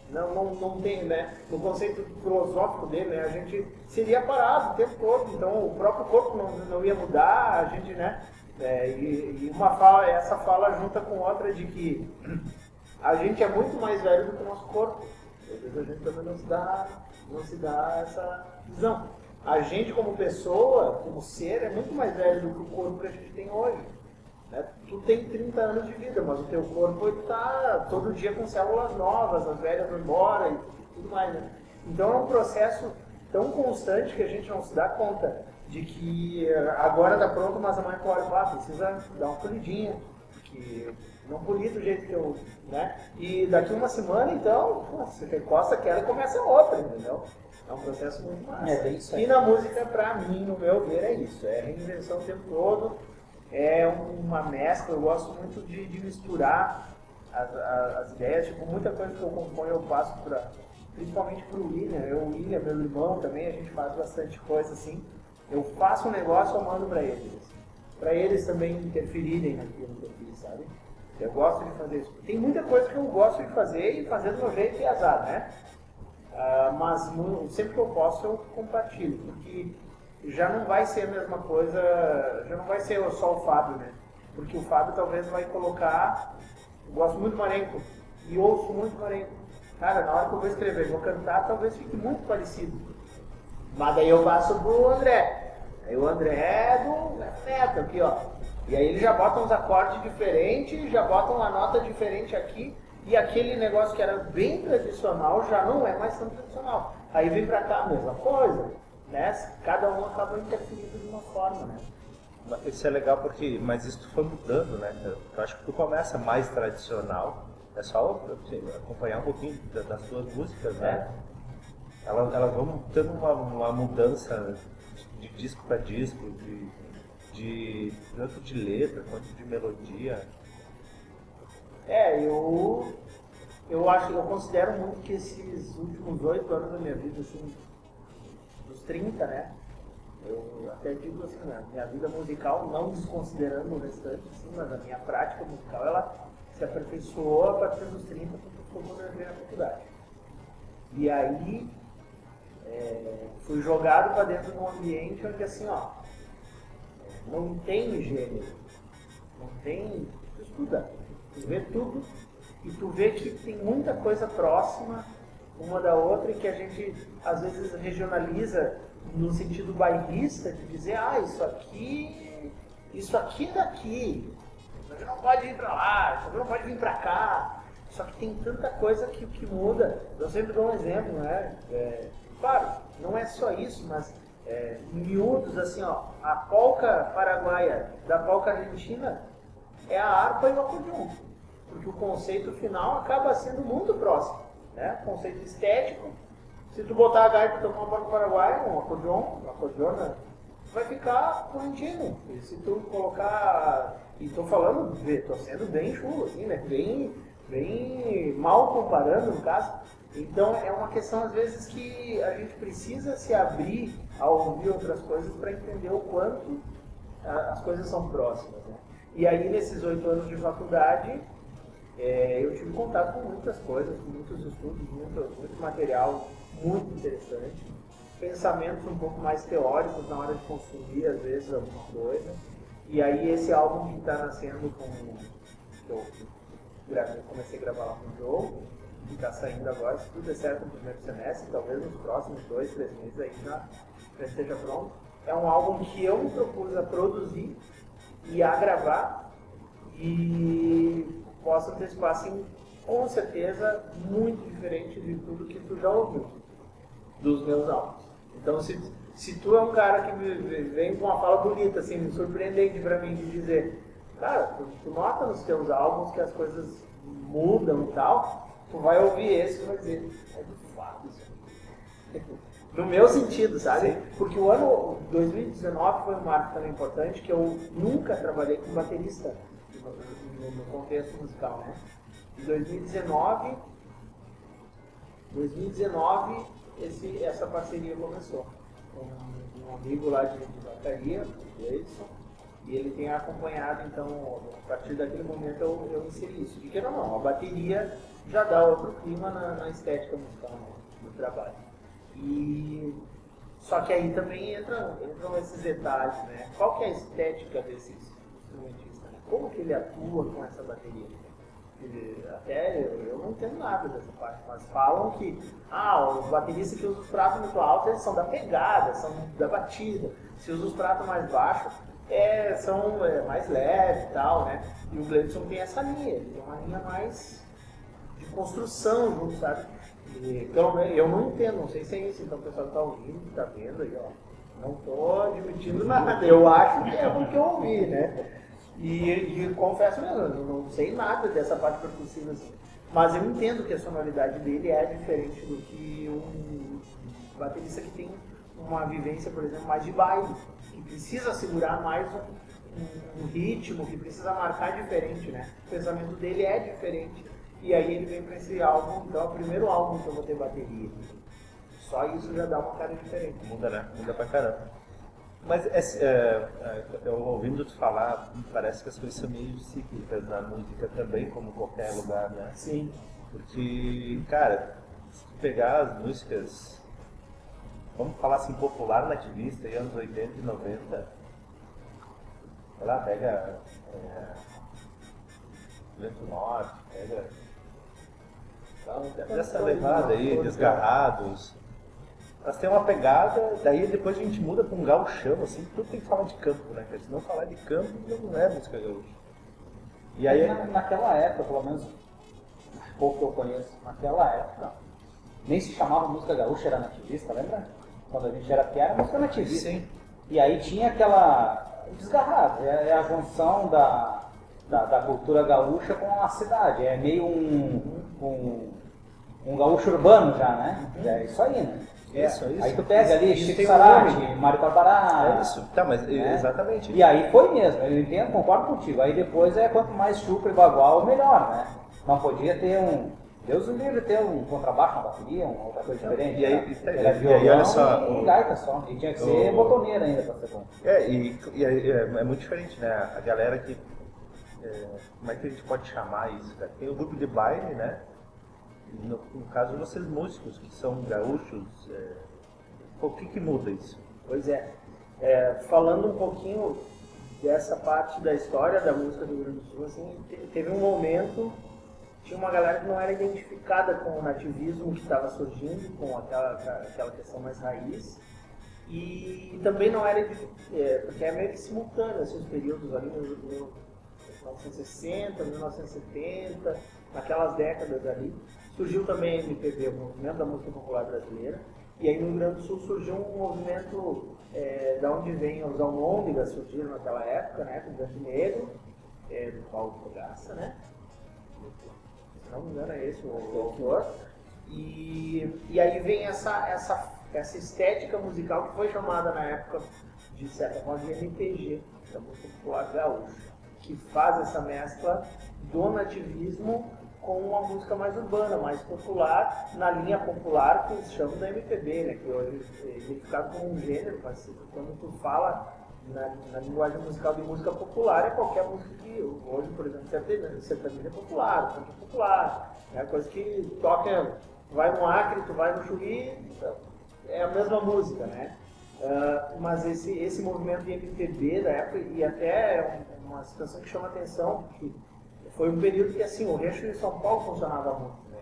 Não, não, não tem, né? No conceito filosófico dele, né? A gente seria parado o tempo todo. Então o próprio corpo não, não ia mudar, a gente, né? É, e, e uma fala, essa fala junta com outra de que a gente é muito mais velho do que o nosso corpo. Às vezes a gente também não se dá, não se dá essa visão. a gente como pessoa, como ser, é muito mais velho do que o corpo que a gente tem hoje. Né? Tu tem 30 anos de vida, mas o teu corpo está todo dia com células novas, as velhas vão embora e tudo mais. Né? Então é um processo tão constante que a gente não se dá conta de que eh, agora está pronto, mas amanhã pode, ah, precisa dar uma polidinha, que não poli do jeito que eu, né? E daqui uma semana, então, você encosta aquela e começa outra, entendeu? É um processo muito massa. É, aí. E na música, pra mim, no meu ver, é isso. É reinvenção o tempo todo, é uma mescla, eu gosto muito de, de misturar as, as, as, ideias, tipo, muita coisa que eu componho eu passo para principalmente pro William, eu, o William, meu irmão também, a gente faz bastante coisa assim. Eu faço um negócio, eu mando para eles. Para eles também interferirem naquilo que eu fiz, sabe? Eu gosto de fazer isso. Tem muita coisa que eu gosto de fazer e fazer do meu jeito e azar, né? Uh, mas no, sempre que eu posso eu compartilho, porque já não vai ser a mesma coisa, já não vai ser só o Fábio, né? Porque o Fábio talvez vai colocar, eu gosto muito do Marenco e ouço muito Marenco. Cara, na hora que eu vou escrever, vou cantar, talvez fique muito parecido. Mas daí eu passo pro André. Aí o André é do Neto aqui, ó. E aí ele já bota uns acordes diferentes, já bota uma nota diferente aqui. E aquele negócio que era bem tradicional já não é mais tão tradicional. Aí vem pra cá a mesma coisa, né? Cada um acaba interferindo de uma forma, né? Isso é legal porque, mas isso foi mudando, né? Eu acho que tu começa mais tradicional, é só assim, acompanhar um pouquinho das tuas músicas, né? É. Elas, elas vão tendo uma, uma mudança de disco para disco, de, de tanto de letra quanto de melodia. É, eu eu acho, eu considero muito que esses últimos oito anos da minha vida, assim, 30, né? Eu até digo assim, né? minha vida musical, não desconsiderando o restante, assim, mas a minha prática musical, ela se aperfeiçoou a partir dos 30, porque foi quando eu entrei na faculdade. E aí, é, fui jogado para dentro de um ambiente onde, assim, ó, não tem gênero, não tem... Tu estuda, tu vê tudo e tu vê que tem muita coisa próxima uma da outra e que a gente às vezes regionaliza no sentido bairrista de dizer, ah, isso aqui, isso aqui é daqui, você não pode ir para lá, você não pode vir para cá. Só que tem tanta coisa que, que muda. Eu sempre dou um exemplo, né? É, claro, não é só isso, mas é, miúdos, assim, ó, a polca paraguaia da polca argentina é a harpa e o acordeon porque o conceito final acaba sendo muito próximo. Né? Conceito estético, se tu botar a gaita tocar uma banca paraguaia, um acordeon, um acordeona, vai ficar correntino. E se tu colocar. E estou falando, estou sendo bem chulo, assim, né? Bem, bem mal comparando no caso. Então é uma questão às vezes que a gente precisa se abrir a ouvir outras coisas para entender o quanto as coisas são próximas. Né? E aí nesses oito anos de faculdade é, eu tive contato com muitas coisas, com muitos estudos, muito, muito material muito interessante, pensamentos um pouco mais teóricos na hora de consumir, às vezes, alguma coisa. E aí esse álbum que está nascendo com. Eu comecei a gravar lá com o Joe, que está saindo agora, se tudo der certo no primeiro semestre, talvez nos próximos dois, três meses aí já, já esteja pronto. É um álbum que eu me propus a produzir e a gravar. E possa ter espaço com certeza, muito diferente de tudo que tu já ouviu dos meus álbuns. Então, se, se tu é um cara que vem com uma fala bonita, assim, surpreendente para mim de dizer, cara, tu, tu, nota nos teus álbuns que as coisas mudam e tal, tu vai ouvir esse e vai dizer, é do fato isso. No meu sentido, sabe? Sim. Porque o ano 2019 foi um marco também importante que eu nunca trabalhei com baterista no, no contexto musical, né? Em 2019, 2019 esse, essa parceria começou com um, amigo lá de, de bateria, o Edson, e ele tem acompanhado, então, a partir daquele momento eu, eu inseri isso. De que não, não, a bateria já dá outro clima na, na estética musical né, do trabalho. E só que aí também entra, entram esses detalhes, né? Qual que é a estética desses? Como que ele atua com essa bateria? até eu, não entendo nada dessa parte, mas falam que ah, os bateristas que usam os pratos muito altos eles são da pegada, são da batida. Se usa os pratos mais baixos, é, são é, mais leves e tal, né? E o Gleison tem essa linha, ele tem uma linha mais de construção junto, sabe? E, então eu não entendo, não sei se é isso, então o pessoal está ouvindo, está vendo aí, ó. Não estou admitindo nada, eu acho que é o que eu ouvi, né? E, e confesso mesmo, eu não sei nada dessa parte percussiva assim. Mas eu entendo que a sonoridade dele é diferente do que um baterista que tem uma vivência, por exemplo, mais de baile, que precisa segurar mais um, um, ritmo, que precisa marcar diferente, né? O pensamento dele é diferente. E aí ele vem para esse álbum, então é o primeiro álbum que eu vou ter bateria. Só isso já dá uma cara diferente. Muda, né? Muda pra caramba. Mas é, é, eu ouvindo tu falar, parece que as coisas são meio cíclicas na música também, como qualquer lugar, né? Sim. Porque, cara, se tu pegar as músicas, vamos falar assim, popular nativista, em anos 80 e 90, sei lá, pega é, Vento Norte, pega então, dessa levada aí, desgarrados, elas têm uma pegada, daí depois a gente muda para um gauchão, assim, tudo tem que falar de campo, né? Se não falar de campo, não é música gaúcha. E aí, Na, naquela época, pelo menos, pouco que eu conheço, naquela época, nem se chamava música gaúcha, era nativista, lembra? Quando a gente era pequeno, era música nativista. Sim. E aí tinha aquela desgarrado, é, é a junção da, da, da, cultura gaúcha com a cidade, é meio um, um, um gaúcho urbano já, né? É isso aí, né? Isso, é. isso. Aí tu pega ali Chico Sarati, Mário Barbará. É isso, tá, mas né? exatamente. E aí foi mesmo, eu entendo, concordo contigo. Aí depois é quanto mais chupa e bagual, melhor, né? Não podia ter um. Deus o livre ter um contrabaixo, uma bateria, uma outra coisa diferente. E aí, né? e, Era violão e, olha só, e, gaita só. E tinha que ser o... botoneira ainda pra ser bom. É, e, e é, é, muito diferente, né? A galera que. É, como é que a gente pode chamar isso? Cara? Tem o grupo de baile, né? No, no, caso vocês músicos, que são gaúchos, é, o que, que muda isso? Pois é. é. Falando um pouquinho dessa parte da história da música do Rio Grande do Sul, assim, teve um momento, tinha uma galera que não era identificada com o nativismo que estava surgindo, com aquela, aquela questão mais raiz, e também não era, é, porque é meio que simultâneo, esses assim, períodos ali, no, no 1960, 1970, naquelas décadas ali, Surgiu também a MPB, o Movimento da Música Popular Brasileira, e aí no Rio Grande do Sul surgiu um movimento é, da onde vem os almôndegas, surgiram naquela época, né, com o Grande Negro, é, do Paulo Fogaça, né? Se não me engano é esse o autor. E, e aí vem essa, essa, essa estética musical que foi chamada na época, de certa forma, de MPG, da música popular gaúcha, que faz essa mescla do nativismo com uma música mais urbana, mais popular, na linha popular que eles chamam da MPB, né? Que hoje é identificado como um gênero, mas quando tu fala na, na, linguagem musical de música popular, é qualquer música que hoje, por exemplo, sertanejo é popular, funk é popular, é coisa que toca, vai no Acre, tu vai no então, é a mesma música, né? Uh, mas esse, esse movimento de MPB da época, e até é uma situação que chama atenção, que foi um período que assim, o Rancho de São Paulo funcionava muito. Né?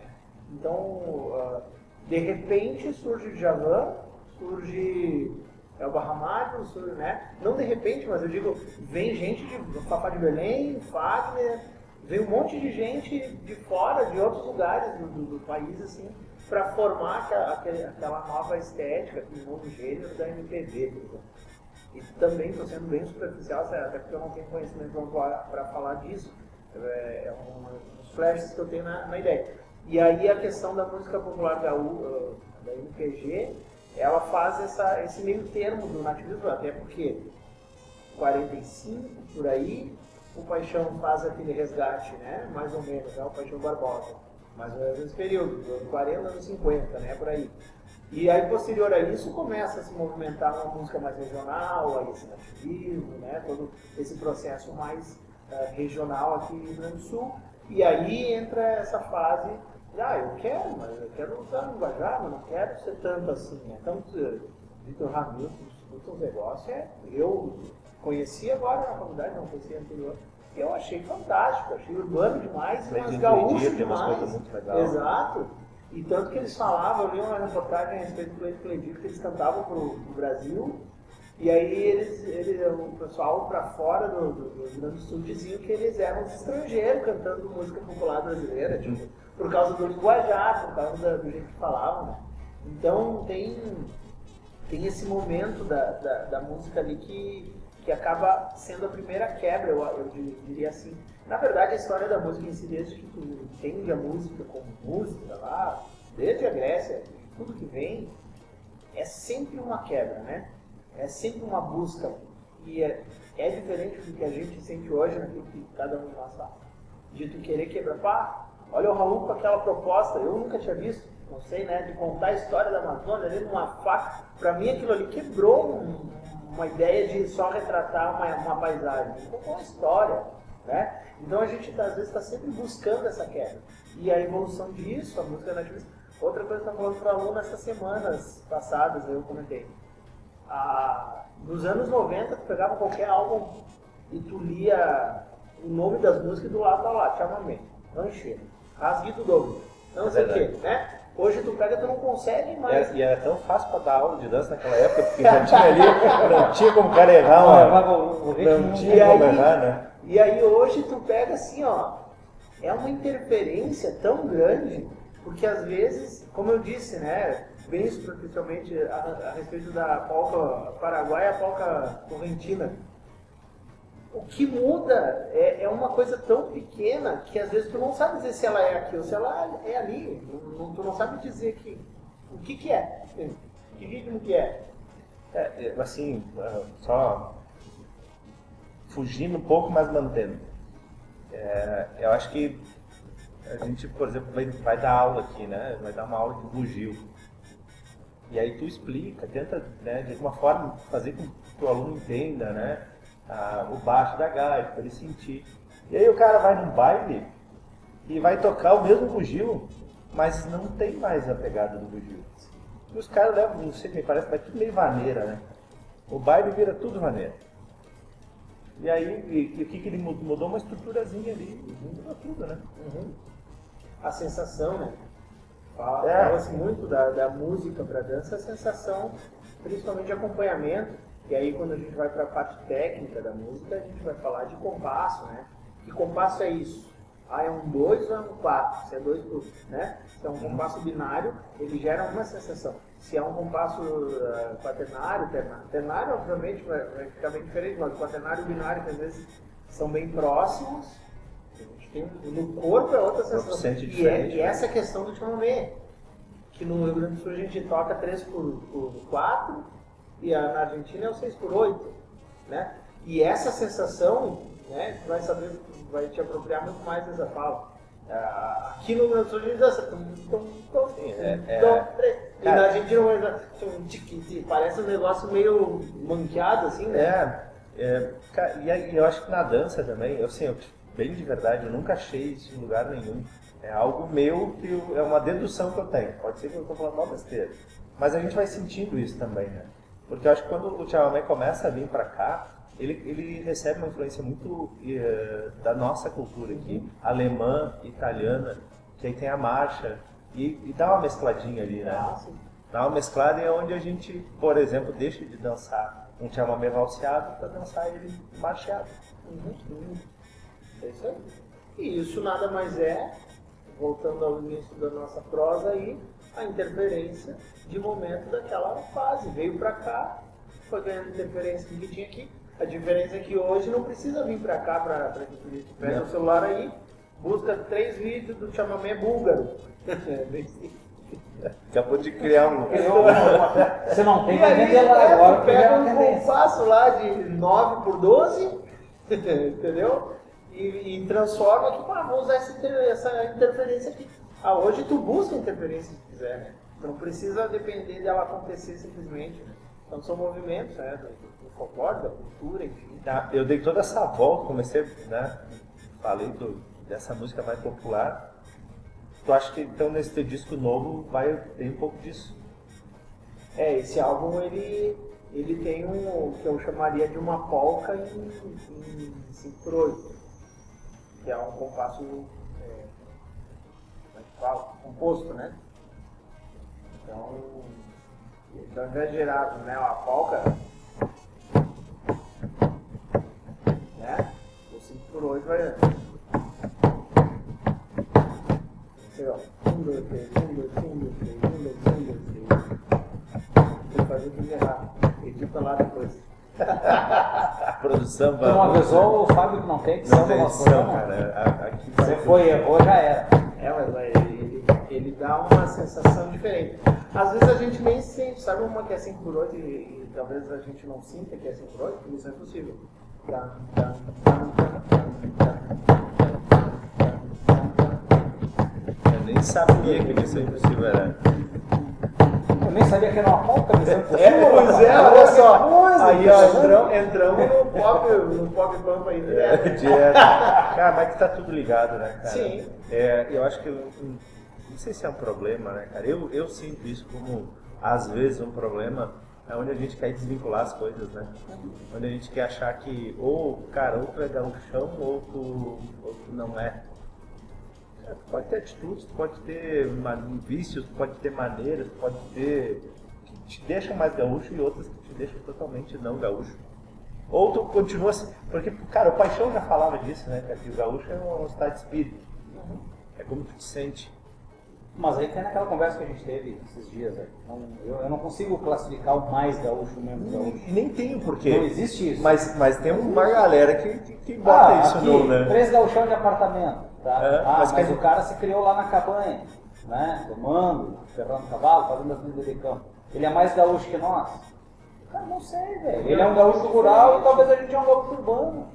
Então, uh, de repente surge o Djavan, surge Elba Ramalho, surge, né? Não de repente, mas eu digo, vem gente de Fafá de Belém, Fagner, vem um monte de gente de fora, de outros lugares do, do, do país, assim, para formar aquela, aquela, nova estética, aquele novo gênero da MPB. E também estou sendo bem superficial, até porque eu não tenho conhecimento para falar disso, é, é um, uns flashes que eu tenho na, na, ideia. E aí a questão da música popular da, U, da MPG, ela faz essa, esse meio termo do nativismo, até porque 45 por aí, o Paixão faz aquele resgate, né? Mais ou menos, né? o Paixão Barbosa. Mais ou menos nesse período, dos 40 anos 50, né? Por aí. E aí, posterior a isso, começa a se movimentar uma música mais regional, aí esse nativismo, né? Todo esse processo mais uh, regional aqui no Rio Grande do Sul. E aí entra essa fase, ah, eu quero, mas eu quero usar linguajar, mas não quero ser tanto assim. Então, Vitor Ramiro, escuta um negócio, é, eu conheci agora na faculdade, não conhecia anterior, Eu achei fantástico, achei urbano demais, mas in gaúcho Cledir tem umas demais. muito legais. Exato. E tanto que eles falavam, eu li uma reportagem a respeito do Cledir, que eles cantavam pro, pro Brasil, e aí eles, eles o pessoal pra fora do, do, Rio Grande do Sul diziam que eles eram os estrangeiros cantando música popular brasileira, tipo, por causa do linguajar, por causa do jeito que falavam, né? Então tem, tem esse momento da, da, da música ali que, que acaba sendo a primeira quebra, eu, eu di- diria assim. Na verdade, a história da música em si, desde que tu entende a música como música lá, desde a Grécia, tudo que vem, é sempre uma quebra, né? É sempre uma busca. E é, é diferente do que a gente sente hoje, naquilo que cada um de. De tu querer quebrar, pá, olha o Raul com aquela proposta, eu nunca tinha visto, não sei, né? De contar a história da Amazônia ali numa faca. Pra mim aquilo ali quebrou um- uma ideia de só retratar uma, uma paisagem. Contou uma história, né? Então a gente às vezes está sempre buscando essa quebra. E a evolução disso, a música nativista. Outra coisa que eu estava falando para aluno nessas semanas passadas, eu comentei. Ah, nos anos 90, tu pegava qualquer álbum e tu lia o nome das músicas e do lado tá lá, Chamamé, Rancheiro, Rasguido Dobro, não É sei o quê, né? Hoje tu pega, tu não consegue mais. E era tão fácil pra dar aula de dança naquela época, porque já tinha ali, não tinha como o cara errar Não, uma. Não E tinha como aí- errar, né? E aí hoje tu pega assim, ó, é uma interferência tão grande, porque às vezes, como eu disse, né, bem superficialmente a, a respeito da polca paraguaia e a polca correntina, o que muda é, é uma coisa tão pequena que às vezes tu não sabe dizer se ela é aqui ou se ela é ali. Não- tu não sabe dizer que, o que que é, que ritmo que é. É, é, assim, ah, só fugindo um pouco, mas mantendo. É, eu acho que a gente, por exemplo, vai, vai dar aula aqui, né? Vai dar uma aula de bugio. E aí tu explica, tenta, né, de alguma forma, fazer com que o aluno entenda, né? ah, o baixo da gaita, para ele sentir. E aí o cara vai num baile e vai tocar o mesmo bugio, mas não tem mais a pegada do bugio. E os caras levam, não sei, me parece, vai tudo meio vaneira, né? O baile vira tudo vaneira. E aí, e, e o que, que ele mudou? Mudou uma estruturazinha ali, mudou tudo, né? a sensação, né? É. Fala-se muito da, da música para dança, a sensação, principalmente de acompanhamento. E aí, quando a gente vai para a parte técnica da música, a gente vai falar de compasso, né? Que compasso é isso? Ah, é um 2 ou é um 4? Se é 2 por, né? Se é um compasso binário, ele gera uma sensação. Se é um compasso ah, quaternário, ternário, ternário obviamente vai, vai ficar bem diferente, mas o quaternário e binário, que às vezes são bem próximos, tem, no corpo é outra sensação. E, é, diferente, e né? essa questão do chamamé, que no Rio Grande do Sul a gente toca 3 por, por 4 e a, na Argentina é o 6 por 8, né? E essa sensação, né, tu vai saber, vai te apropriar muito mais dessa fala. Ah, Aqui no Rio Grande do Sul a gente dança tum, tum, tum, Sim, é- é- tum, três. E Cara- na Argentina vai parece um negócio meio manqueado assim, né? É, é e eu acho que na dança também, eu assim, bem de verdade, eu nunca achei isso em lugar nenhum. É algo meu que eu- é uma dedução que eu tenho. Pode ser que eu estou falando mal besteira. Mas a gente vai sentindo isso também, né? Porque eu acho que quando o chamamé começa a vir para cá, ele, ele recebe uma influência muito eh, da nossa cultura aqui, alemã, italiana, que aí tem a marcha, e, e dá uma mescladinha ali, né? Ah, sim. Dá uma mesclada é onde a gente, por exemplo, deixa de dançar um chamamé valseado para dançar ele marcheado. Uhum, uhum. É isso aí. E isso nada mais é, voltando ao início da nossa prosa aí, a interferência de momento daquela fase. Veio pra cá, foi ganhando interferência do que tinha aqui. A diferença é que hoje não precisa vir pra cá interferir. Tu pega o celular aí, busca três vídeos do chamamé búlgaro. É bem simples. Acabou de criar um. Uma- Você não tem que aí, vender lá é, agora, pega um compasso lá de 9 por 12, entendeu? E, e transforma aqui, ah, vou usar essa, essa interferência aqui. Ah, hoje tu busca interferência se quiser, né? Tu não precisa depender dela acontecer simplesmente. Né? Então são movimentos, né? Do, do folclore, da cultura, enfim. Tá, Eu dei toda essa volta, comecei, né? Falei do- dessa música mais popular. Tu acha que então nesse disco novo vai ter um pouco disso? É, esse álbum ele, ele tem um o que eu chamaria de uma polca em 5 por 8. um compasso é, é que fala? composto, né? Então, então ao invés de gerar né, uma polca, né? O 5 por 8 vai. Sei lá, 1, 2, 3, 1, 2, 1, 2, 3, 1, 2, 1, 2, 3. Tem que fazer tudo errado. Edita lá depois. A produção Tu não avisou o Fábio que não tem edição Não tem edição, cara. A- Aqui Você foi, errou, já era. É, mas ele, ele dá uma sensação diferente. Às vezes a gente nem sente, sabe uma que é 5 por 8 e, e talvez a gente não sinta que é 5 por 8? Isso é possível. Eu nem sabia que isso é impossível era. Eu nem sabia que era uma polca, mas eu É, pois é, olha só. Coisa, Aí ó, entramos, entramos no pop, no pop pampa aí É, direto. direto. Cara, mas que tá tudo ligado, né, cara? Sim. É, eu acho que. eu- Não sei se é um problema, né, cara? Eu, eu sinto isso como, às vezes, um problema é onde a gente quer desvincular as coisas, né? Onde a gente quer achar que, ou, cara, ou tu é gaúchão, ou tu, ou tu não é. Pode ter atitudes, tu pode ter vícios, pode ter maneiras, pode ter que te deixam mais gaúcho e outras que te deixam totalmente não gaúcho. Ou tu continua assim, porque, cara, o Paixão já falava disso, né, que o gaúcho é um estado de espírito. É como tu te sente. Mas aí tem naquela conversa que a gente teve esses dias aí. Não- eu, eu não consigo classificar o mais gaúcho o menos gaúcho. E nem tem o porquê. Não existe isso. Mas, mas tem uma galera que, que, que bota Ah, isso aqui, no, né? três gauchão de apartamento, tá? É, ah, mas mas, que- o cara se criou lá na cabanha, né? Tomando, ferrando cavalo, fazendo as vidas de campo. Ele é mais gaúcho que nós? Cara, não sei, velho. Ele é um gaúcho rural e talvez a gente é um gaúcho urbano.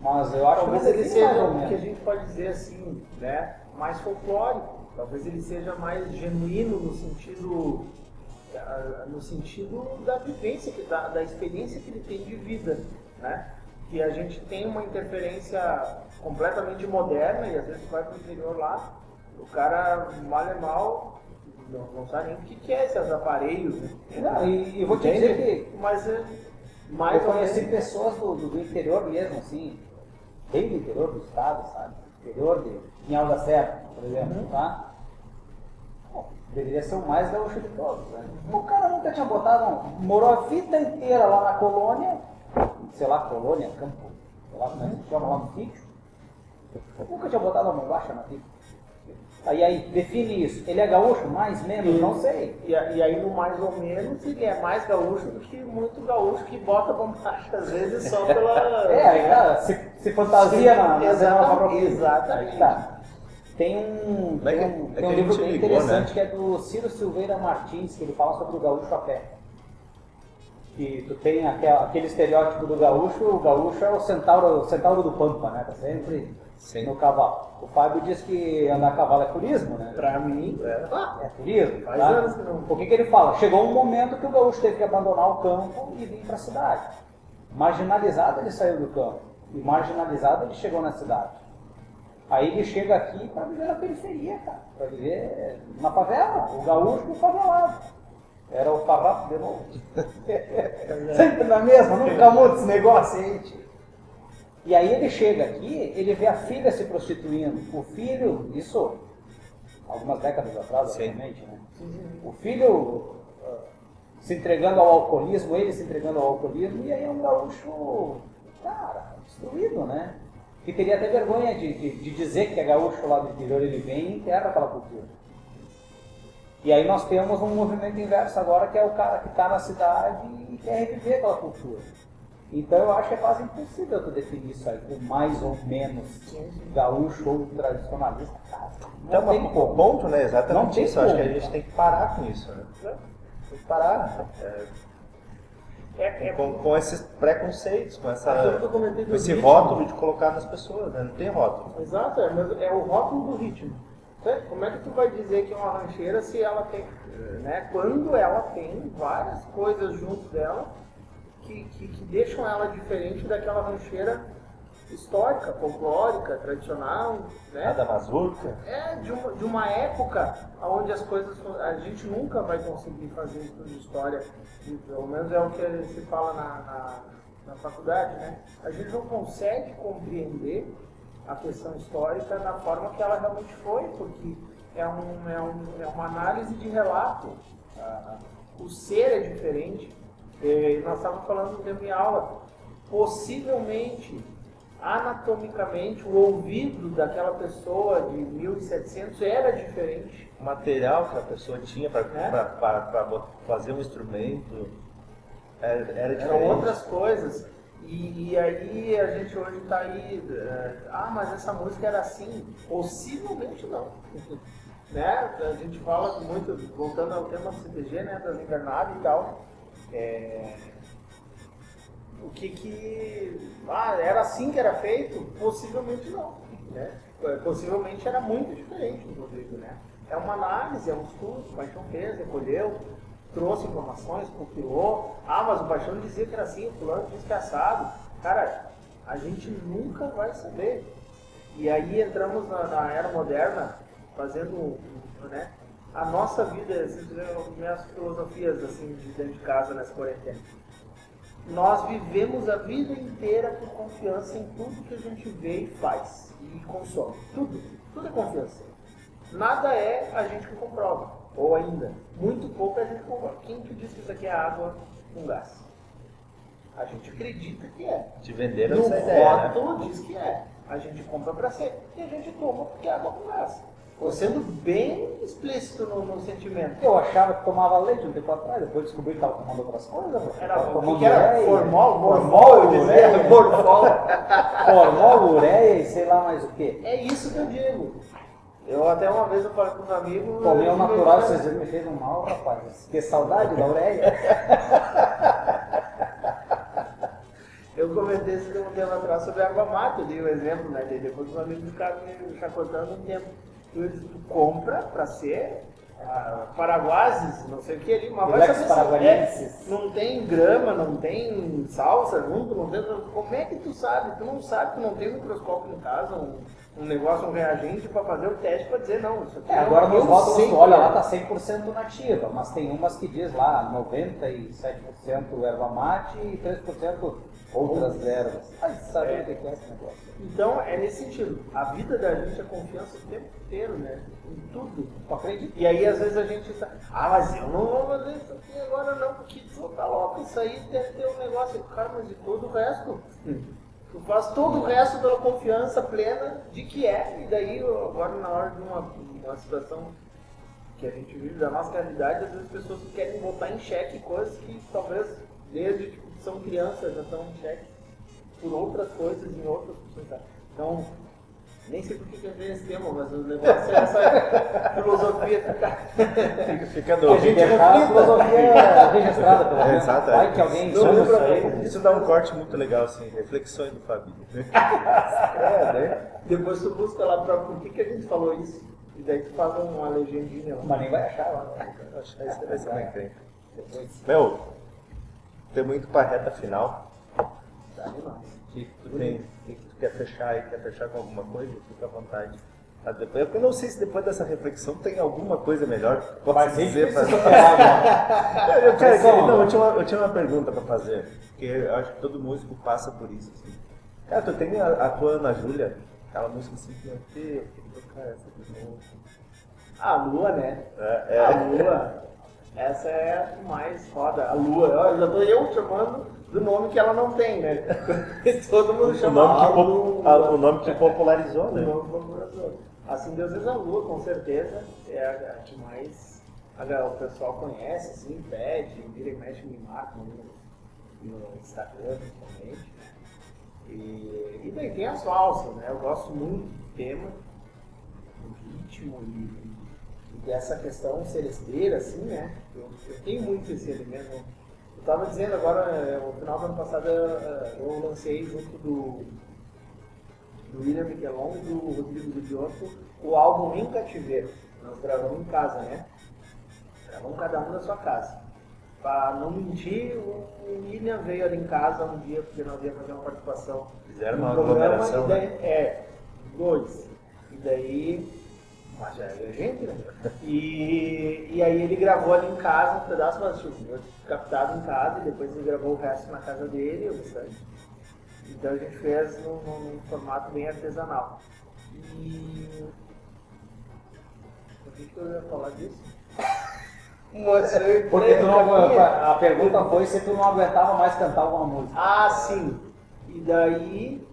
Mas eu acho Talvez que ele seja o que a gente pode dizer assim, né? Mais folclórico. Talvez ele seja mais genuíno no sentido no sentido da vivência, que- da, da experiência que ele tem de vida, né? Que a gente tem uma interferência completamente moderna e às vezes vai para o interior lá, o cara mal é mal, não, não sabe nem o que, que é esses aparelhos, né? Não, e, e vou te dizer que Mas é mais eu conheci menos- pessoas do, do, do interior mesmo, assim, bem do interior do estado, sabe? Interior de Da Serra, por exemplo, tá? Bom, deveria ser o mais gaúcho de todos, né? O cara nunca tinha botado, um, morou a vida inteira lá na colônia, sei lá, colônia, campo, sei lá como é que se chama lá no sítio, nunca tinha botado a bombacha na vida. Aí, aí, define isso. Ele é gaúcho? Mais, menos? Não sei. E, e aí, no mais ou menos, ele é mais gaúcho do que muito gaúcho que bota bombacha, às vezes, só pela. É, aí, cara, se, se fantasia na, na Exatamente, exatamente. Aí tá. Tem um, é tem que- um, é tem um a livro bem ligou, interessante né? que é do Ciro Silveira Martins, que ele fala sobre o gaúcho a pé. Que tu tem aquela- aquele estereótipo do gaúcho, o gaúcho é o centauro, o centauro do pampa, né? Tá sempre Sim. no cavalo. O Fábio diz que andar a cavalo é turismo, né? Pra mim, É. ah, É turismo. Faz tá? anos que não- O que, que ele fala? Chegou um momento que o gaúcho teve que abandonar o campo e vir para a cidade. Marginalizado ele saiu do campo e marginalizado ele chegou na cidade. Aí ele chega aqui para viver na periferia, cara, para viver na favela, o gaúcho favelado. Era o farrapo de novo. Sempre na mesma, nunca muda esse negócio aí. tio. E aí ele chega aqui, ele vê a filha se prostituindo. O filho, isso algumas décadas atrás, Sim. obviamente, né? O filho ah, se entregando ao alcoolismo, ele se entregando ao alcoolismo, e aí é um gaúcho, cara, destruído, né? Que teria até vergonha de, de, de dizer que é gaúcho lá do interior, ele vem e enterra aquela cultura. E aí nós temos um movimento inverso agora, que é o cara que está na cidade e quer reviver aquela cultura. Então eu acho que é quase impossível tu definir isso aí com mais ou menos gaúcho ou tradicionalista. Não Então, tem como. ponto, né? Não Exatamente tem isso. Acho que a gente tem que parar com isso, né? Tem que parar. É, é, é com, com esses preconceitos, com, essa, com esse ritmo. rótulo de colocar nas pessoas, né? Não tem rótulo. Exato, é, mas é o rótulo do ritmo. Né? Como é que tu vai dizer que é uma rancheira se ela tem, né? Quando ela tem várias coisas junto dela que, que, que deixam ela diferente daquela rancheira histórica, folclórica, tradicional, né? Nada mazurca. É de uma, de uma época onde as coisas. A gente nunca vai conseguir fazer estudo de história, e pelo menos é o que se fala na, na, na faculdade, né? A gente não consegue compreender a questão histórica na forma que ela realmente foi, porque é, um, é, um, é uma análise de relato. O ser é diferente. E nós estávamos falando no tempo em aula. Possivelmente, anatomicamente, o ouvido daquela pessoa de 1700 era diferente. O material que a pessoa tinha para É. fazer um instrumento era, era Eram diferente. outras coisas. E, e aí a gente hoje está aí, eh, ah, mas essa música era assim. Possivelmente não. né? A gente fala muito, voltando ao tema CTG, né, das invernadas e tal. é, o que que. Ah, era assim que era feito? Possivelmente não. Né? Possivelmente era muito diferente, inclusive, né? É uma análise, é um estudo, o Paixão fez, recolheu, trouxe informações, compilou. Ah, mas o Paixão dizia que era assim, o fulano disse que é assado. Cara, a gente nunca vai saber. E aí entramos na, na era moderna, fazendo, né? A nossa vida, se tu ver as minhas filosofias assim de dentro de casa nessa quarentena. Nós vivemos a vida inteira por confiança em tudo que a gente vê e faz e consome. Tudo, tudo é confiança. Nada é a gente que comprova, ou ainda, muito pouco é a gente comprova. Quem que diz que isso aqui é água com gás? A gente acredita que é. Te venderam No essa ideia, né? rótulo diz que é. A gente compra para ser e a gente toma porque é água com gás. Sendo bem explícito no, no sentimento. Eu achava que tomava leite um tempo atrás, depois descobri que estava tomando outras coisas. pô. Era, o que, era? ureia, Formol? Formol, eu dizia. ureia, Morfol. formol, ureia e sei lá mais o que. É isso que eu digo. Eu até uma vez eu falei com os amigos. Comer eu o natural "Cara, esses dias me fez um mal, rapaz. Que saudade da ureia. Eu comentei isso um tempo atrás sobre água mate, eu dei o exemplo, né? Depois os amigos ficaram me chacotando um tempo. Disse, tu compra pra ser ah, paraguases, não sei o que ali, mas paraguaienses. é, não tem grama, não tem salsa junto, não tem. Como é que tu sabe? Tu não sabe, tu não tem um microscópio em casa, um, um negócio, um reagente pra fazer o teste pra dizer não. Isso aqui É, não, agora nos rótulos, olha é. lá, tá 100% nativa, mas tem umas que diz lá 97% erva mate e 3% outras ervas. Mas sabe o que é esse negócio? Então é nesse sentido. A vida da gente é confiança o tempo inteiro, né? Em tudo. Tu acredita? E aí às vezes a gente tá, ah, mas eu não vou fazer isso aqui agora não, porque tu tá louco, isso aí deve ter um negócio. Cara, mas e todo o resto? Tu faz todo o resto pela confiança plena de que é. E daí agora na hora de uma, uma situação que a gente vive da nossa realidade, às vezes as pessoas querem botar em xeque coisas que talvez desde que são crianças já estão em xeque por outras coisas em outras funções. Então, nem sei por que eu entrei nesse tema, mas o negócio é essa filosofia ficar. Fica, fica Que a gente Deixar a filosofia registrada pelo É, menos. exato, é. Vai que alguém Não, não, isso. Isso dá um corte muito legal, assim, reflexões do Fabinho. É, né? Depois tu busca lá pra por que, que a gente falou isso. E daí tu faz uma legendinha lá. Mas nem vai achar lá. Acho que isso vai ser bem. Meu, tem muito pra reta final. Tá animado. Que tu tem? Que tu quer fechar aí? Quer fechar com alguma coisa? Fica à vontade. Ah, depois- Eu não sei se depois dessa reflexão tem alguma coisa melhor que possa nem dizer superar, né? Eu, eu, não, eu, tinha uma, eu tinha uma pergunta pra fazer, porque eu acho que todo músico passa por isso. Assim. Cara, tu tem a, a tua Ana Júlia, aquela música assim que eu queria tocar essa de novo. A lua, né? É, A é. lua. Essa é a mais foda. A lua. Eu já tô eu chamando do nome que ela não tem, né? Todo mundo O chama nome, que, a po- lua. a- o nome que popularizou, O né? nome popularizou. Assim Deus vezes a lua, com certeza, é a, a que mais a o pessoal conhece, assim, pede, vira e mexe, me marca no, no Instagram, principalmente. E, e daí tem as valsas, né? Eu gosto muito do tema, do ritmo e, e dessa questão celesteira, assim, né? Eu, eu tenho muito esse elemento. Eu estava dizendo agora, no final do ano passado, eh, eu lancei junto do do William Michelon e do Rodrigo Gudiotto, o álbum Em Cativeiro. Nós gravamos em casa, né? Gravamos cada um na sua casa. Pra não mentir, o William veio ali em casa um dia, porque nós íamos fazer uma participação Fizeram uma programa, aglomeração, daí, né? É, dois. E daí, mas já é gente, né? E, e aí ele gravou ali em casa um pedaço, mas tipo, captado em casa, e depois ele gravou o resto na casa dele, o restante. Então a gente fez num, num formato bem artesanal. E. Por que, que eu ia falar disso? Mostrei Porque tu não, mim. a pergunta foi se tu não aguentava mais cantar alguma música. Ah, sim. E daí.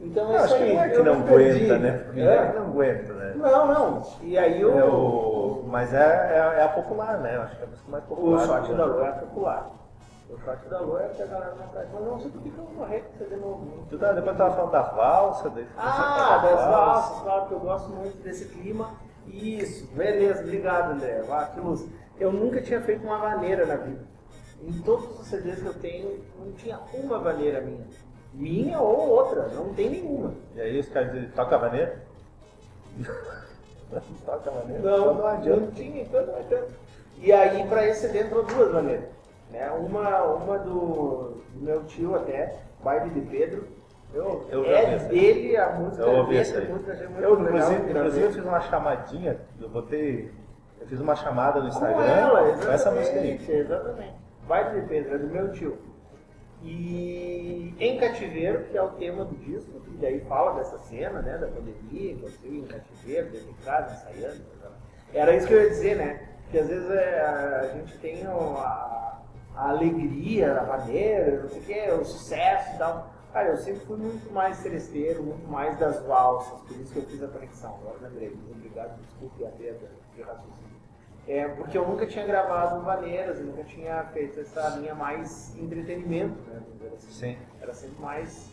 Então é Eu isso acho que aí. não é que eu não aguenta, né? Não É? é que não aguenta, né? Não, não. E aí o, É o... Mas é, é, é a popular, né? Eu acho que é a música mais o popular. shot né? da lua é popular. O shot da lua é que a galera não traz. Mas não sei por que que eu vou morrer com CD novo. Tu tá, depois tava falando das valsas, daí Ah, das valsas, claro que eu gosto muito desse clima. Isso, beleza, obrigado André. Ah, que luz. Eu nunca tinha feito uma vaneira na vida. Em todos os CDs que eu tenho, não tinha uma vaneira minha. Minha ou outra, não tem nenhuma. E aí os caras dizem, toca a maneira? toca a maneira? Não, Então não adianta. não tinha, então não adianta. E aí para esse CD entrou duas maneiras. Né? Uma, uma do, do meu tio até, Baile de Pedro. Eu, Eu é dele a música Eu ouvi essa aí. música, muito Eu, inclusive, inclusive, eu fiz uma chamadinha, eu botei. Eu fiz uma chamada no Com Instagram ela, com essa música aí. exatamente. Baile de Pedro, é do meu tio. E em cativeiro, que é o tema do disco, e daí fala dessa cena, né, da pandemia, que fui em cativeiro, dentro de casa, ensaiando. Era isso que eu ia dizer, né? Que às vezes é, a gente tem a, a alegria, a maneira, não sei o que, o sucesso e tal. Cara, eu sempre fui muito mais seresteiro, muito mais das valsas, por isso que eu fiz a conexão. Agora lembrei, obrigado, desculpe a perda de raciocínio. É, porque eu nunca tinha gravado maneiras, eu nunca tinha feito essa linha mais entretenimento, né? dizer assim. Sim. Era sempre mais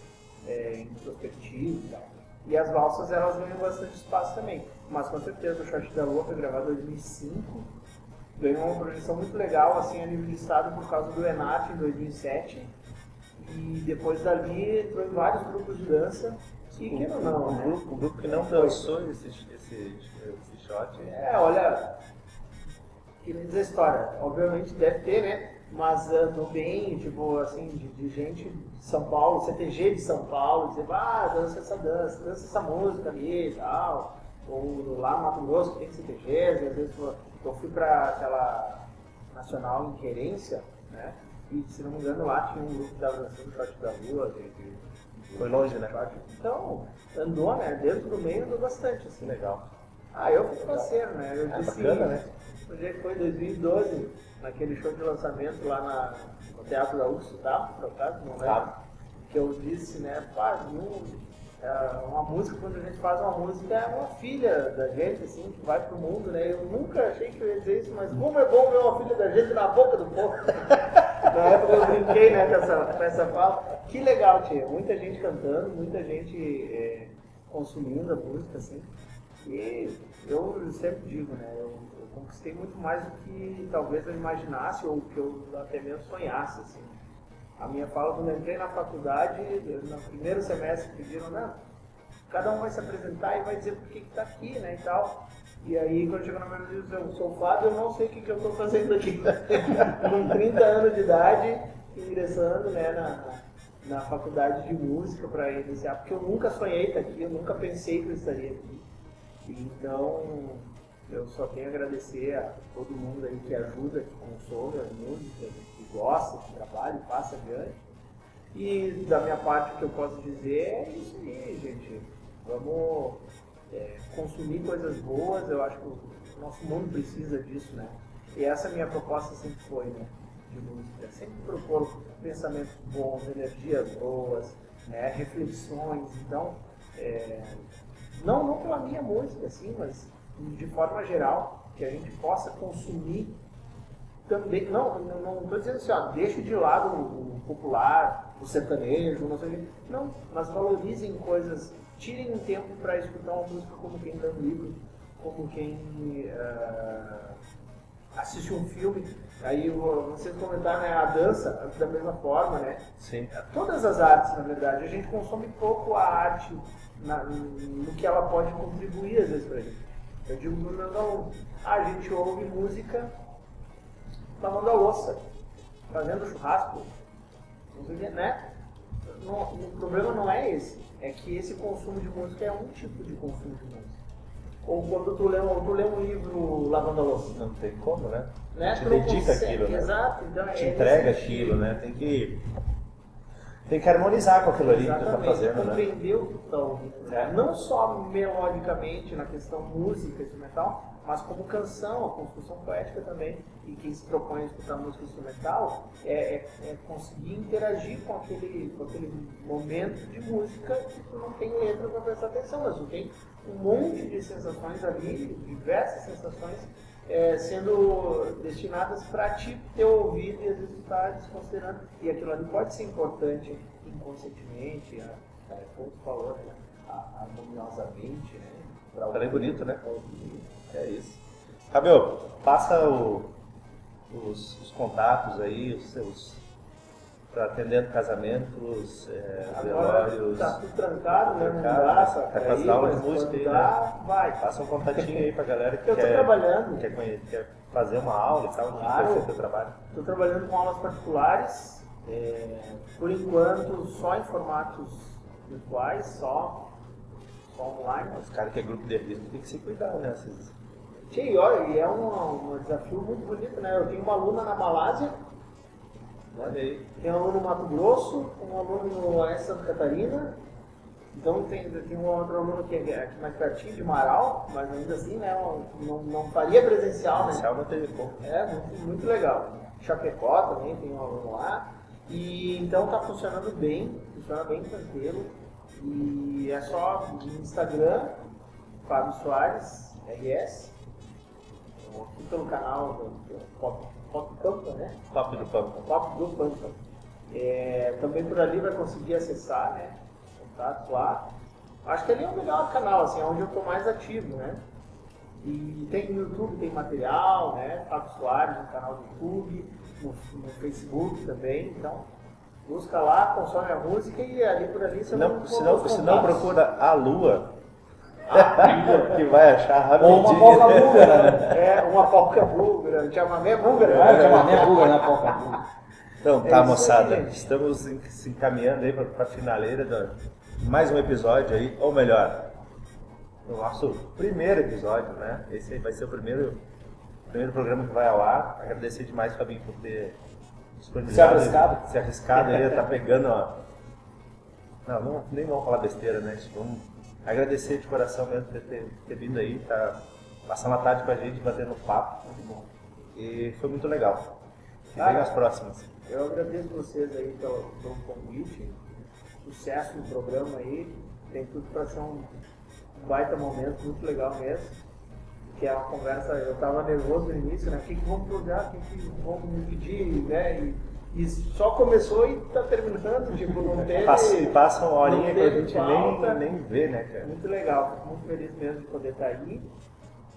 é, introspectivo e tal. E as valsas elas ganham bastante espaço também. Mas com certeza o Short da Lua foi gravado em 2005. Ganhou uma projeção muito legal assim a nível de estado por causa do Enat em 2007. E depois dali entrou em vários grupos de dança. E que não, não, o, né? grupo, o grupo que não dançou esse, esse, esse shot É, olha, que nem diz a história. Obviamente deve ter, né? Mas andou bem, tipo, assim, de, de gente de São Paulo, CTG de São Paulo, dizer, ah, dança essa dança, dança essa música ali e tal. Ou lá no Mato Grosso tem CTGs, e às vezes eu, fui pra aquela nacional em Querência, né? E se não me engano lá tinha um grupo que tava dançando shot da rua, de, de- Foi longe, né? Então, andou, né? Dentro do meio andou bastante, assim. legal. Ah, eu fui parceiro, né? Eu É, disse, bacana, né? O dia que foi em 2012, naquele show de lançamento lá na, no Teatro da UFSC, tá? Por acaso, não. Tá. Que eu disse, né? Pá, viu? É, uma música, quando a gente faz uma música, é uma filha da gente, assim, que vai pro mundo, né? Eu nunca achei que eu ia dizer isso, mas como é bom ver uma filha da gente na boca do povo. na época eu brinquei, né, com essa, com essa fala. Que legal, tia. Muita gente cantando, muita gente é, consumindo a música, assim. E eu sempre digo, né? Eu conquistei muito mais do que talvez eu imaginasse ou que eu até mesmo sonhasse, assim. A minha fala, quando eu entrei na faculdade, no primeiro semestre, pediram, não, cada um vai se apresentar e vai dizer por que que tá aqui, né, e tal. E aí, quando chegou na minha vez, eu sou o Fábio, eu não sei o que, que eu estou fazendo aqui. Com 30 anos de idade, ingressando, né, na, na faculdade de música para iniciar, porque eu nunca sonhei estar aqui, eu nunca pensei que eu estaria aqui. Então, eu só tenho a agradecer a todo mundo aí que ajuda, que consome as músicas, que gosta, que trabalha e passa adiante. E da minha parte o que eu posso dizer é isso aí, gente. Vamos é, consumir coisas boas, eu acho que o nosso mundo precisa disso, né? E essa minha proposta sempre foi, né? De música. Sempre propor pensamentos bons, energias boas, né? reflexões. Então, é, não, não pela minha música, assim, mas de forma geral, que a gente possa consumir também. Não, não estou dizendo assim, ó, deixe de lado o, popular, o sertanejo, não sei o quê. Não, mas valorizem coisas, tirem um tempo para escutar uma música como quem lê um livro, como quem ah, assiste um filme. Aí vocês comentaram né, a dança da mesma forma, né? Sim. Todas as artes, na verdade, a gente consome pouco a arte na- no que ela pode contribuir às vezes pra gente. Eu digo meu aluno, ah, a gente ouve música lavando a louça, fazendo churrasco, não sei o que, né? Não- o problema não é esse, é que esse consumo de música é um tipo de consumo de música. Ou quando tu lê, um- tu lê um livro lavando a louça. Não tem como, né? Né? Te não dedica consegue- aquilo, né? Exato. Então, Te é entrega aquilo, né? Tem que. Tem que harmonizar com aquilo ali que tu tá Exatamente, fazendo, né? compreender o que tu tá ouvindo. né? É. Não só melodicamente na questão música instrumental, mas como canção, a construção poética também. E quem se propõe a escutar música instrumental é, é- é conseguir interagir com aquele, com aquele momento de música que tu não tem letra para prestar atenção, mas tu tem um monte de sensações ali, diversas sensações é, sendo destinadas para ti ter ouvido e às vezes tu está desconsiderando. E aquilo ali pode ser importante inconscientemente, a, a, como tu falou, né? harmoniosamente, né? Pra ouvir, bonito, né? É isso. Fabio, passa o- os, os contatos aí, os seus. Tá atendendo casamentos, é, Agora velórios. tá tudo trancado, né? Não dá, tá só com as aulas de música aí, dá, vai. Passa um contatinho aí pra galera que Eu tô quer, trabalhando. quer, conhe- quer fazer uma aula e tal, onde Claro. ser teu trabalho. Estou trabalhando com aulas particulares, é, por enquanto só em formatos virtuais, só, só online. Os caras que é grupo de risco tem que se cuidar, né? E olha, e é um, um desafio muito bonito, né? Eu tenho uma aluna na Malásia, Olha aí. tem um aluno no Mato Grosso, um aluno no Oeste Santa Catarina, então tem, tem um outro aluno que é aqui mais pertinho, de Marau, mas ainda assim, né? Não, não faria presencial, né? Inicial não teve pouco. É, muito, muito legal. Chapecó também tem um aluno lá. E então tá funcionando bem, funciona bem tranquilo. E é só no Instagram, Fábio Soares, RS, ou aqui pelo canal do, do Pop, Pop Pampa, né? Top do pampa. Pop do Pampa. É, também por ali vai conseguir acessar, né? Contatos lá. Acho que ali é o melhor canal, assim, é onde eu estou mais ativo, né? E tem no YouTube, tem material, né? Fábio Soares no canal do YouTube, no, no Facebook também, então busca lá, consome a música e ali por ali você não, encontrar se não, se não procura a lua, que vai achar Ou rapidinho. uma polca búlgara, né? É, uma polca búlgara, um chamamé búlgara. Ah, chamamé búlgara, né? Polca búlgara. Então É tá, aí, moçada. gente. Estamos se encaminhando aí para a finaleira de mais um episódio aí, ou melhor, o nosso primeiro episódio, né? Esse aí vai ser o primeiro, primeiro programa que vai ao ar. Agradecer demais, Fabinho, por ter disponibilizado. Se arriscado. Se arriscado aí, tá pegando, ó. Não, não, nem vamos falar besteira, né? Vamos agradecer de coração mesmo por ter, ter vindo aí, tá passando a tarde com a gente, batendo papo. Muito bom. E foi muito legal. E Ah, as próximas. Eu agradeço vocês aí pelo, pelo convite, sucesso no programa aí, tem tudo para ser um baita momento, muito legal mesmo. Que é uma conversa, eu tava nervoso no início, né? O que, que vamos provar, o que, que vamos pedir, né? E, e só começou e tá terminando, tipo, não teve. Passa, e passa uma horinha que a gente pauta. nem, nem vê, né, cara? Muito legal, fico muito feliz mesmo de poder estar aí.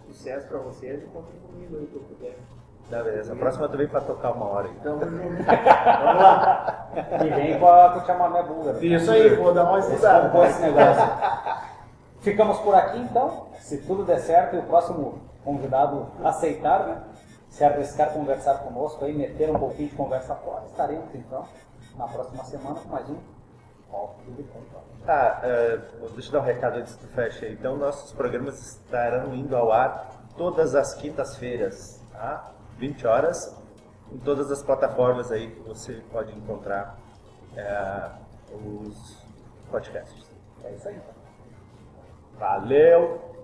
Sucesso para vocês e contem comigo aí que eu puder. Tá, beleza. A próxima tu vem pra tocar uma hora junto. Vamos lá. E vem com, a, com o chamamé búlgaro. Isso aí, vou dar uma estudada. com esse negócio. Ficamos por aqui então. Se tudo der certo e o próximo convidado aceitar, né? Se arriscar conversar conosco aí, meter um pouquinho de conversa fora, estaremos então na próxima semana com mais um. Tá, é, deixa eu dar um recado antes que tu feche aí. Então, nossos programas estarão indo ao ar todas as quintas-feiras, tá? 20 horas, em todas as plataformas aí que você pode encontrar é, os podcasts. É isso aí. Valeu!